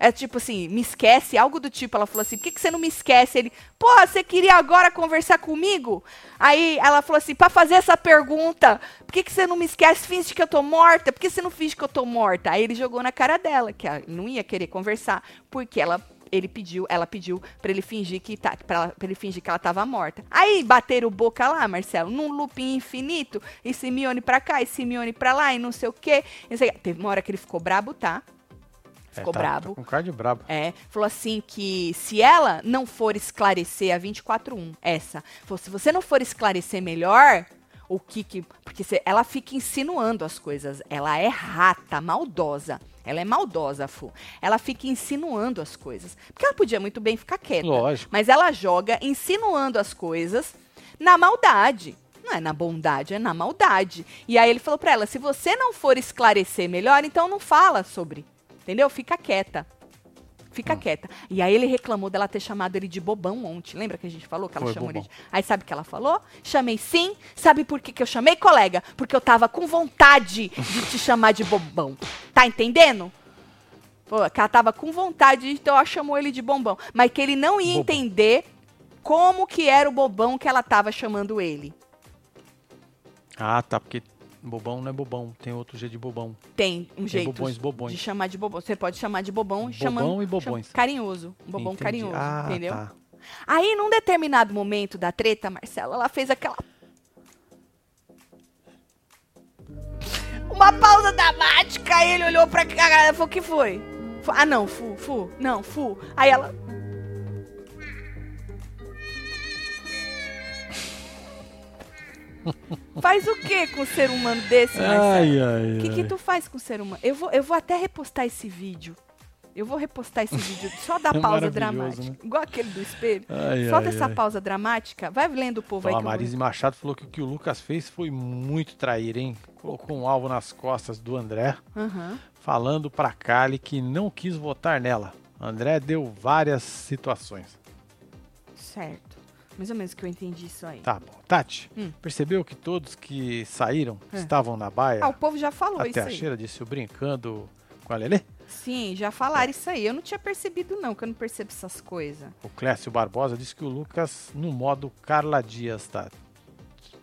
É tipo assim, me esquece, algo do tipo. Ela falou assim: por que, que você não me esquece? Ele, pô, você queria agora conversar comigo? Aí ela falou assim: pra fazer essa pergunta, por que, que você não me esquece? Finge que eu tô morta? Por que você não finge que eu tô morta? Aí ele jogou na cara dela, que ela não ia querer conversar, porque ela. Ele pediu, ela pediu pra ele fingir que tá, pra ele fingir que ela tava morta. Aí bateram boca lá, Marcelo, num looping infinito, e Simeone pra cá, e Simeone pra lá, e não sei o quê. sei. Teve uma hora que ele ficou brabo, tá? Ficou É, tá, brabo. Tá com cara de brabo. É, falou assim que se ela não for esclarecer a 241, essa, falou, se você não for esclarecer melhor o que que, porque ela fica insinuando as coisas, ela é rata, maldosa. Ela é maldosa, Fu. Ela fica insinuando as coisas. Porque ela podia muito bem ficar quieta. Lógico. Mas ela joga insinuando as coisas na maldade. Não é na bondade, é na maldade. E aí ele falou pra ela: se você não for esclarecer melhor, então não fala sobre. Entendeu? Fica quieta. Fica Hum. quieta. E aí ele reclamou dela ter chamado ele de bobão ontem. Lembra que a gente falou que ela Foi, chamou ele bobão. de... Aí sabe o que ela falou? Chamei sim. Sabe por que, que eu chamei, colega? Porque eu tava com vontade de te chamar de bobão. Tá entendendo? Pô, que ela tava com vontade, então ela chamou ele de bombão. Mas que ele não ia Bobão. entender como que era o bobão que ela tava chamando ele. Ah, tá, porque bobão não é bobão, tem outro jeito de bobão. Tem um jeito bobões, bobões. de chamar de bobão. Você pode chamar de bobão, Bobão chamando e bobões. chama- carinhoso, um bobão Entendi. carinhoso, Ah, entendeu? tá. Aí, num determinado momento da treta, Marcela, ela fez aquela. Uma pausa dramática, aí ele olhou pra cara e falou: O que foi? Ah, não, Fu, Fu, não, Fu. Aí ela. Faz o que com um ser humano desse, ai, O que, que tu faz com o ser humano? Eu vou, eu vou até repostar esse vídeo. Eu vou repostar esse vídeo só <laughs> da É pausa dramática. né? Igual aquele do espelho. Ai, Solta ai, essa ai. pausa dramática. Vai lendo o povo aí. A eu vou- Marise Machado falou que o que o Lucas fez foi muito trair, hein? Colocou um alvo nas costas do André, Aham. falando pra Kali que não quis votar nela. André deu várias situações. Certo. Mais ou menos que eu entendi isso aí. Tá bom. Tati, Hum. percebeu que todos que saíram É. estavam na baia? Ah, o povo já falou Até isso a aí. cheira disse brincando com a Lelê? Sim, já falaram isso aí. Eu não tinha percebido, não, que eu não percebo essas coisas. O Clécio Barbosa disse que o Lucas no modo Carla Dias, tá?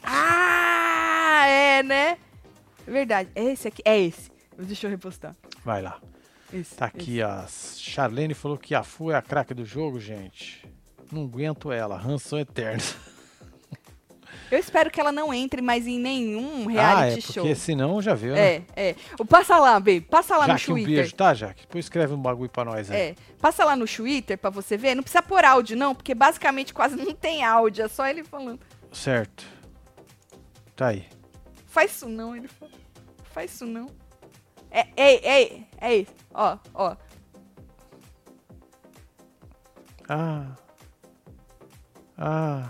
Ah, é, né? Verdade. É esse aqui. É esse. Deixa eu repostar. Vai lá. Esse, Tá aqui, a Charlene falou que a Fu é a craque do jogo, gente. Não aguento ela, rançom eterno. <laughs> Eu espero que ela não entre mais em nenhum ah, reality é, show. porque senão já viu, né? É, é. Passa lá, baby. Passa lá no Jaque, um Twitter. beijo, tá, Jaque? Depois escreve um bagulho pra nós aí. É, passa lá no Twitter pra você ver. Não precisa pôr áudio, não, porque basicamente quase não tem áudio, é só ele falando. Certo. Tá aí. Faz isso não, ele fala. Faz isso não. É, é, é, é isso. Ó, ó. Ah. Ah.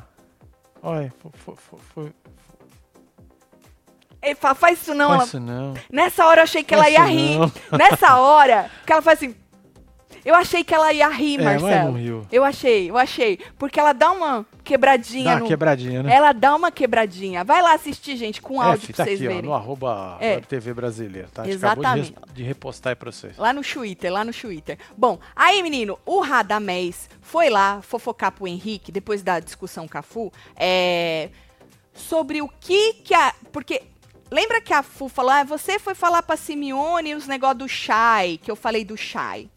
Olha, foi. foi, foi, foi Ele fala, faz isso não. faz ela- isso não. Nessa hora eu achei que Faz ela ia rir. Nessa hora que ela faz assim. Eu achei que ela ia rir, É, Marcelo. não riu. Eu achei, eu achei. Porque ela dá uma quebradinha Dá uma no. quebradinha, né? Ela dá uma quebradinha. Vai lá assistir, gente, com áudio F, pra tá vocês aqui, ó, verem. no arroba É. TV Brasileira, tá? A gente acabou de, Exatamente. repostar aí pra vocês. Lá no Twitter, lá no Twitter. Bom, aí, menino, o Radamés foi lá fofocar pro Henrique, depois da discussão com a Fu, é, sobre o que que a... Porque, lembra que a Fu falou, ah, você foi falar pra Simeone os negócios do Shai, que eu falei do Shai.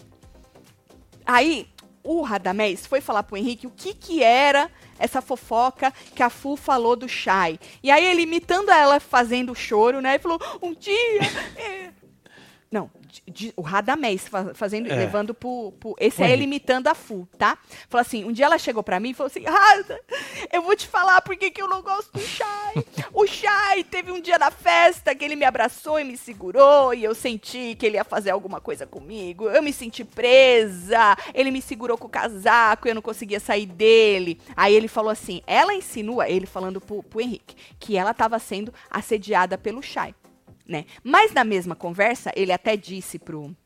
Aí, o Radamés foi falar pro Henrique o que que era essa fofoca que a Fu falou do Shai. E aí ele imitando ela fazendo choro, né? E falou, um dia... é, não, de- o Radamés fa- fazendo, É. levando pro, pro- Esse O é ele Henrique. imitando a Fu, tá? Falou assim: um dia ela chegou pra mim e falou assim: Rada, eu vou te falar por que que eu não gosto do Shai. o Shai teve um dia na festa que ele me abraçou e me segurou e eu senti que ele ia fazer alguma coisa comigo. Eu me senti presa. Ele me segurou com o casaco e eu não conseguia sair dele. Aí ele falou assim: ela insinua, ele falando pro, pro Henrique, que ela tava sendo assediada pelo Shai. Né? Mas na mesma conversa, ele até disse pro,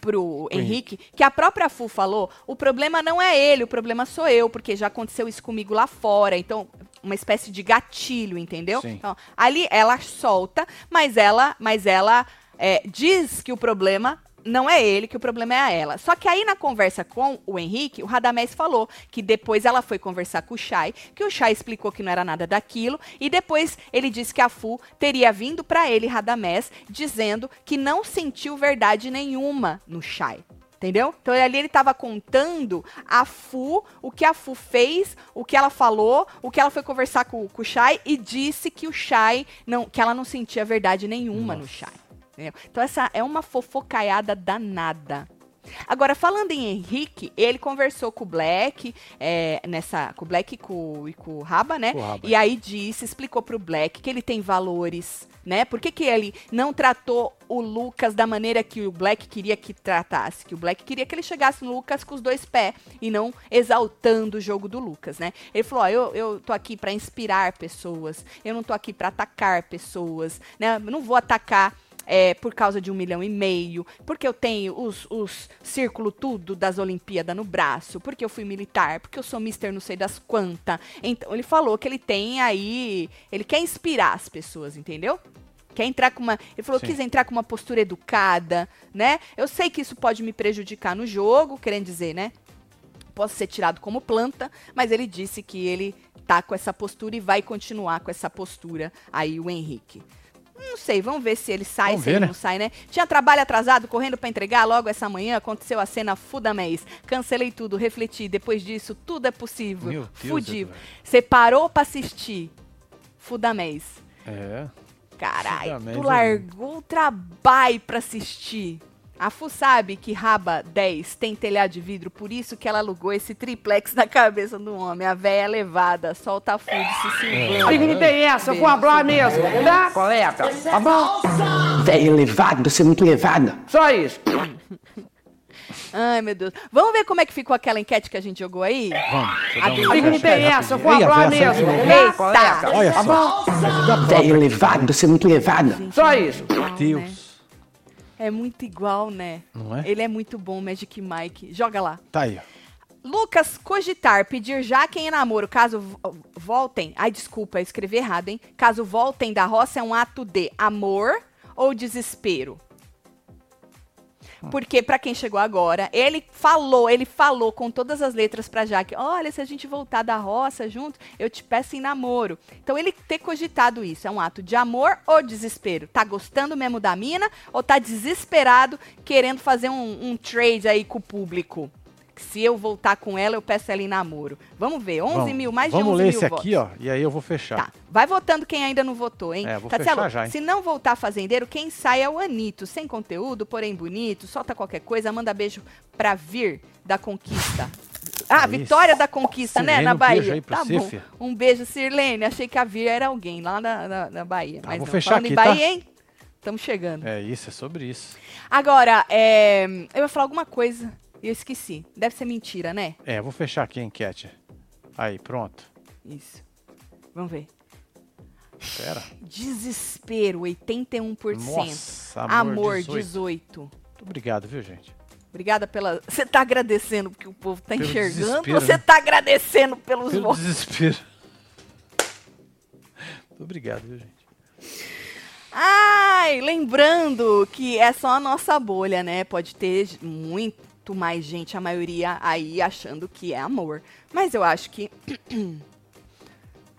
pro Henrique que a própria Fu falou: o problema não é ele, o problema sou eu, porque já aconteceu isso comigo lá fora. Então, uma espécie de gatilho, entendeu? Sim. Então, ali ela solta, mas ela, mas ela é, diz que o problema não é ele, que o problema é a ela. Só que aí na conversa com o Henrique, o Radamés falou que depois ela foi conversar com o Chay, que o Chay explicou que não era nada daquilo, e depois ele disse que a Fu teria vindo pra ele, Radamés, dizendo que não sentiu verdade nenhuma no Chay. Entendeu? Então ali ele tava contando a Fu, o que a Fu fez, o que ela falou, o que ela foi conversar com, com o Shai e disse que o Shai não, que ela não sentia verdade nenhuma no Shai. Entendeu? Então essa é uma fofocaiada danada. Agora, falando em Henrique, ele conversou com o Black, é, nessa, com o Black e com, e com o Raba, né? O Raba. E aí disse, explicou pro Black que ele tem valores, né? Por que, que ele não tratou o Lucas da maneira que o Black queria que tratasse? Que o Black queria que ele chegasse no Lucas com os dois pés e não exaltando o jogo do Lucas, né? Ele falou: ó, eu, eu tô aqui pra inspirar pessoas, eu não tô aqui pra atacar pessoas, né? Eu não vou atacar é, por causa de um milhão e meio, porque eu tenho os, os círculo tudo das Olimpíadas no braço, porque eu fui militar, porque eu sou mister não sei das quantas. Então, ele falou que ele tem aí, ele quer inspirar as pessoas, entendeu? Quer entrar com uma. Ele falou que Sim. quis entrar com uma postura educada, né? Eu sei que isso pode me prejudicar no jogo, querendo dizer, né? Posso ser tirado como planta, mas ele disse que ele tá com essa postura e vai continuar com essa postura aí, o Henrique. Não sei, vamos ver se ele sai, Vamos se ver, ele né? não sai, né? Tinha trabalho atrasado, correndo pra entregar logo essa manhã, aconteceu a cena fudamés. Cancelei tudo, refleti, depois disso, tudo é possível. Meu Deus, Fudi. Eduardo. Você parou pra assistir. Fudamés. É. Caralho, tu eu- largou o trabalho pra assistir. A Fu sabe que Raba 10 tem telhado de vidro, por isso que ela alugou esse triplex <laughs> na cabeça do homem. A véia é levada, solta a Fu de se silvando. Que tem essa? Eu vou falar mesmo. Tá? Coleta. Tá bom? Velho elevado, você é muito elevada. Só isso. <laughs> Ai, meu Deus. Vamos ver como é que ficou aquela enquete que a gente jogou aí? Vamos. deixa eu A dar do- uma Que que olhada. tem essa? Eu vou veia mesmo. Tá? Eita. Olha Tá só. Velho elevado, você é muito elevada. Só isso. Né? Deus. É muito igual, né? Não é? Ele é muito bom, Magic Mike. Joga lá. Tá aí, ó. Lucas cogitar pedir já quem é namoro, caso vo- voltem. Ai, desculpa, escrevi errado, hein? Caso voltem da roça é um ato de amor ou desespero? Porque pra quem chegou agora, ele falou, ele falou com todas as letras pra Jaque, olha, se a gente voltar da roça junto, eu te peço em namoro. Então ele ter cogitado isso, é um ato de amor ou desespero? Tá gostando mesmo da mina ou tá desesperado querendo fazer um, um trade aí com o público? Se eu voltar com ela, eu peço ela em namoro. Vamos ver, 11 Vamos- mil, mais de Vamos 11 ler mil esse votos. aqui, ó. E aí eu vou fechar. Tá. Vai votando quem ainda não votou, hein? É, vou Tatselo, fechar já, hein? se não voltar fazendeiro, quem sai é o Anito. Sem conteúdo, porém bonito, solta qualquer coisa, manda beijo pra vir da conquista. Ah, Isso. Vitória da Conquista, né? Sirlene, Na um Bahia. beijo aí pra tá você, bom. Um beijo, Sirlene. Achei que a Vir era alguém lá na, na, na Bahia. Tá, mas vou não. fechar Falando aqui, em tá? Bahia, hein? Estamos chegando. É isso, é sobre isso. Agora, é, eu ia falar alguma coisa e eu esqueci. Deve ser mentira, né? É, vou fechar aqui a enquete. Aí, pronto. Isso. Vamos ver. Espera. Desespero, 81%. Nossa, amor, Amor, 18. 18. Muito obrigado, viu, gente? Obrigada pela. <laughs> Você tá agradecendo porque o povo tá Pelo enxergando ou você né? tá agradecendo pelos Pelo votos? desespero. Muito obrigado, viu, gente? Ai, lembrando que é só a nossa bolha, né? Pode ter muito mais gente, a maioria aí achando que é amor. Mas eu acho que. <clears throat>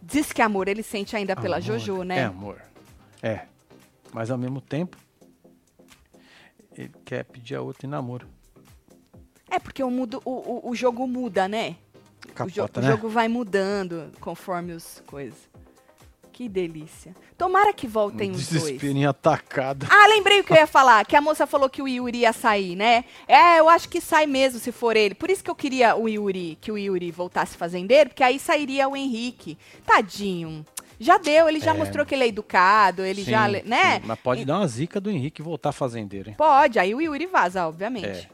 Diz que amor ele sente ainda pela Amor. Jojo, né? É amor. É. Mas ao mesmo tempo, ele quer pedir a outra em namoro. É porque o, mudo, o, o, o jogo muda, né? o, jo- Capota, o né? jogo vai mudando conforme os coisas. Que delícia. Tomara que voltem os dois. Desesperinho atacado. Ah, lembrei o que eu ia falar, que a moça falou que o Yuri ia sair, né? É, eu acho que sai mesmo se for ele. Por isso que eu queria o Yuri, que o Yuri voltasse fazendeiro, porque aí sairia o Henrique. Tadinho. Já deu, ele já É. mostrou que ele é educado, ele Sim, já, né? sim, Mas pode dar uma zica do Henrique voltar fazendeiro, hein? Pode, aí o Yuri vaza, obviamente. É.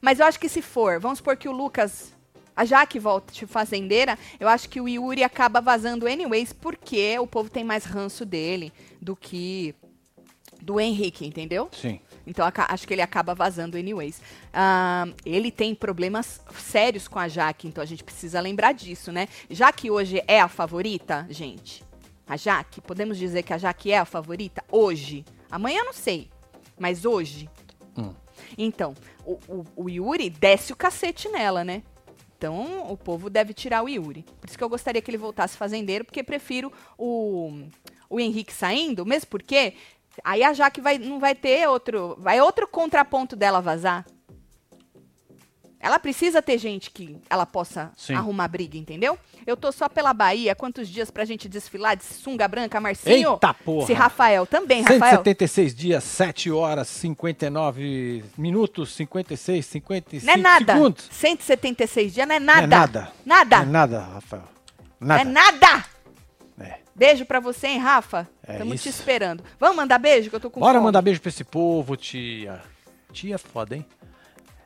Mas eu acho que se for, vamos supor que o Lucas, a Jaque volte fazendeira, eu acho que o Yuri acaba vazando anyways, porque o povo tem mais ranço dele do que do Henrique, entendeu? Sim. Então acho que ele acaba vazando anyways. Ah, ele tem problemas sérios com a Jaque, então a gente precisa lembrar disso, né? Já que hoje é a favorita, gente. A Jaque, podemos dizer que a Jaque é a favorita hoje. Amanhã não sei, mas hoje. Hum. Então, o, o- o Yuri desce o cacete nela, né? Então, o povo deve tirar o Yuri. Por isso que eu gostaria que ele voltasse fazendeiro, porque prefiro o, o Henrique saindo, mesmo porque aí a Jaque vai, não vai ter outro. Vai outro contraponto dela vazar. Ela precisa ter gente que ela possa Sim. arrumar briga, entendeu? Eu tô só pela Bahia, quantos dias pra gente desfilar de sunga branca, Marcinho? Eita porra! Se Rafael também, Rafael. 176 dias, 7 horas, 59 minutos, 56, 55 Não é nada. segundos. 176 dias não é nada. Não é nada. Nada. Não é nada, Rafael. Não é Nada. nada. É. Beijo pra você, hein, Rafa? É Estamos te isso. esperando. Vamos mandar beijo, que eu tô com Bora fome. mandar beijo pra esse povo, tia. Tia é foda, hein?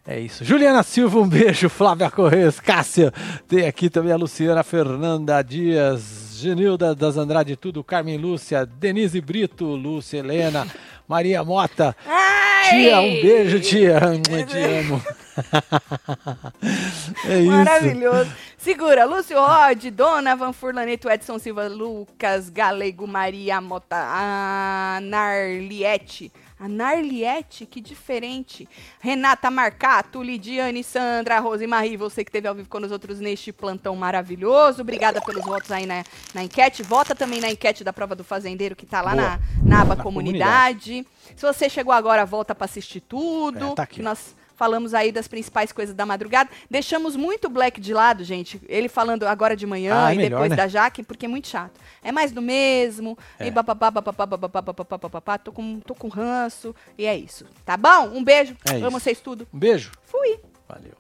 É isso. Juliana Silva, um beijo. Flávia Correia, Cássia. Tem aqui também a Luciana Fernanda Dias, Genilda das Andrade Tudo, Carmen Lúcia, Denise Brito, Lúcia Helena, <laughs> Maria Mota. Ai! Tia, um beijo, tia. Te amo. <laughs> é isso. Maravilhoso. Segura, Lúcio Rod, Dona Van Furlaneto, Edson Silva, Lucas, Galego, Maria Mota, a Narliette. A Narliette, que diferente. Renata Marcato, Lidiane, Sandra, Rosemarie, você que esteve ao vivo com os outros neste plantão maravilhoso. Obrigada pelos votos aí na, na enquete. Vota também na enquete da prova do fazendeiro que tá lá na, na aba Na comunidade. Se você chegou agora, volta para assistir tudo. É, tá aqui, nós falamos aí das principais coisas da madrugada. Deixamos muito o Black de lado, gente. Ele falando agora de manhã ah, é e melhor, depois né? da Jaque, porque é muito chato. É mais do mesmo. É. E bababá, tô com, tô com ranço. E é isso. Tá bom? Um beijo. É Amo vocês tudo. Um beijo. Fui. Valeu.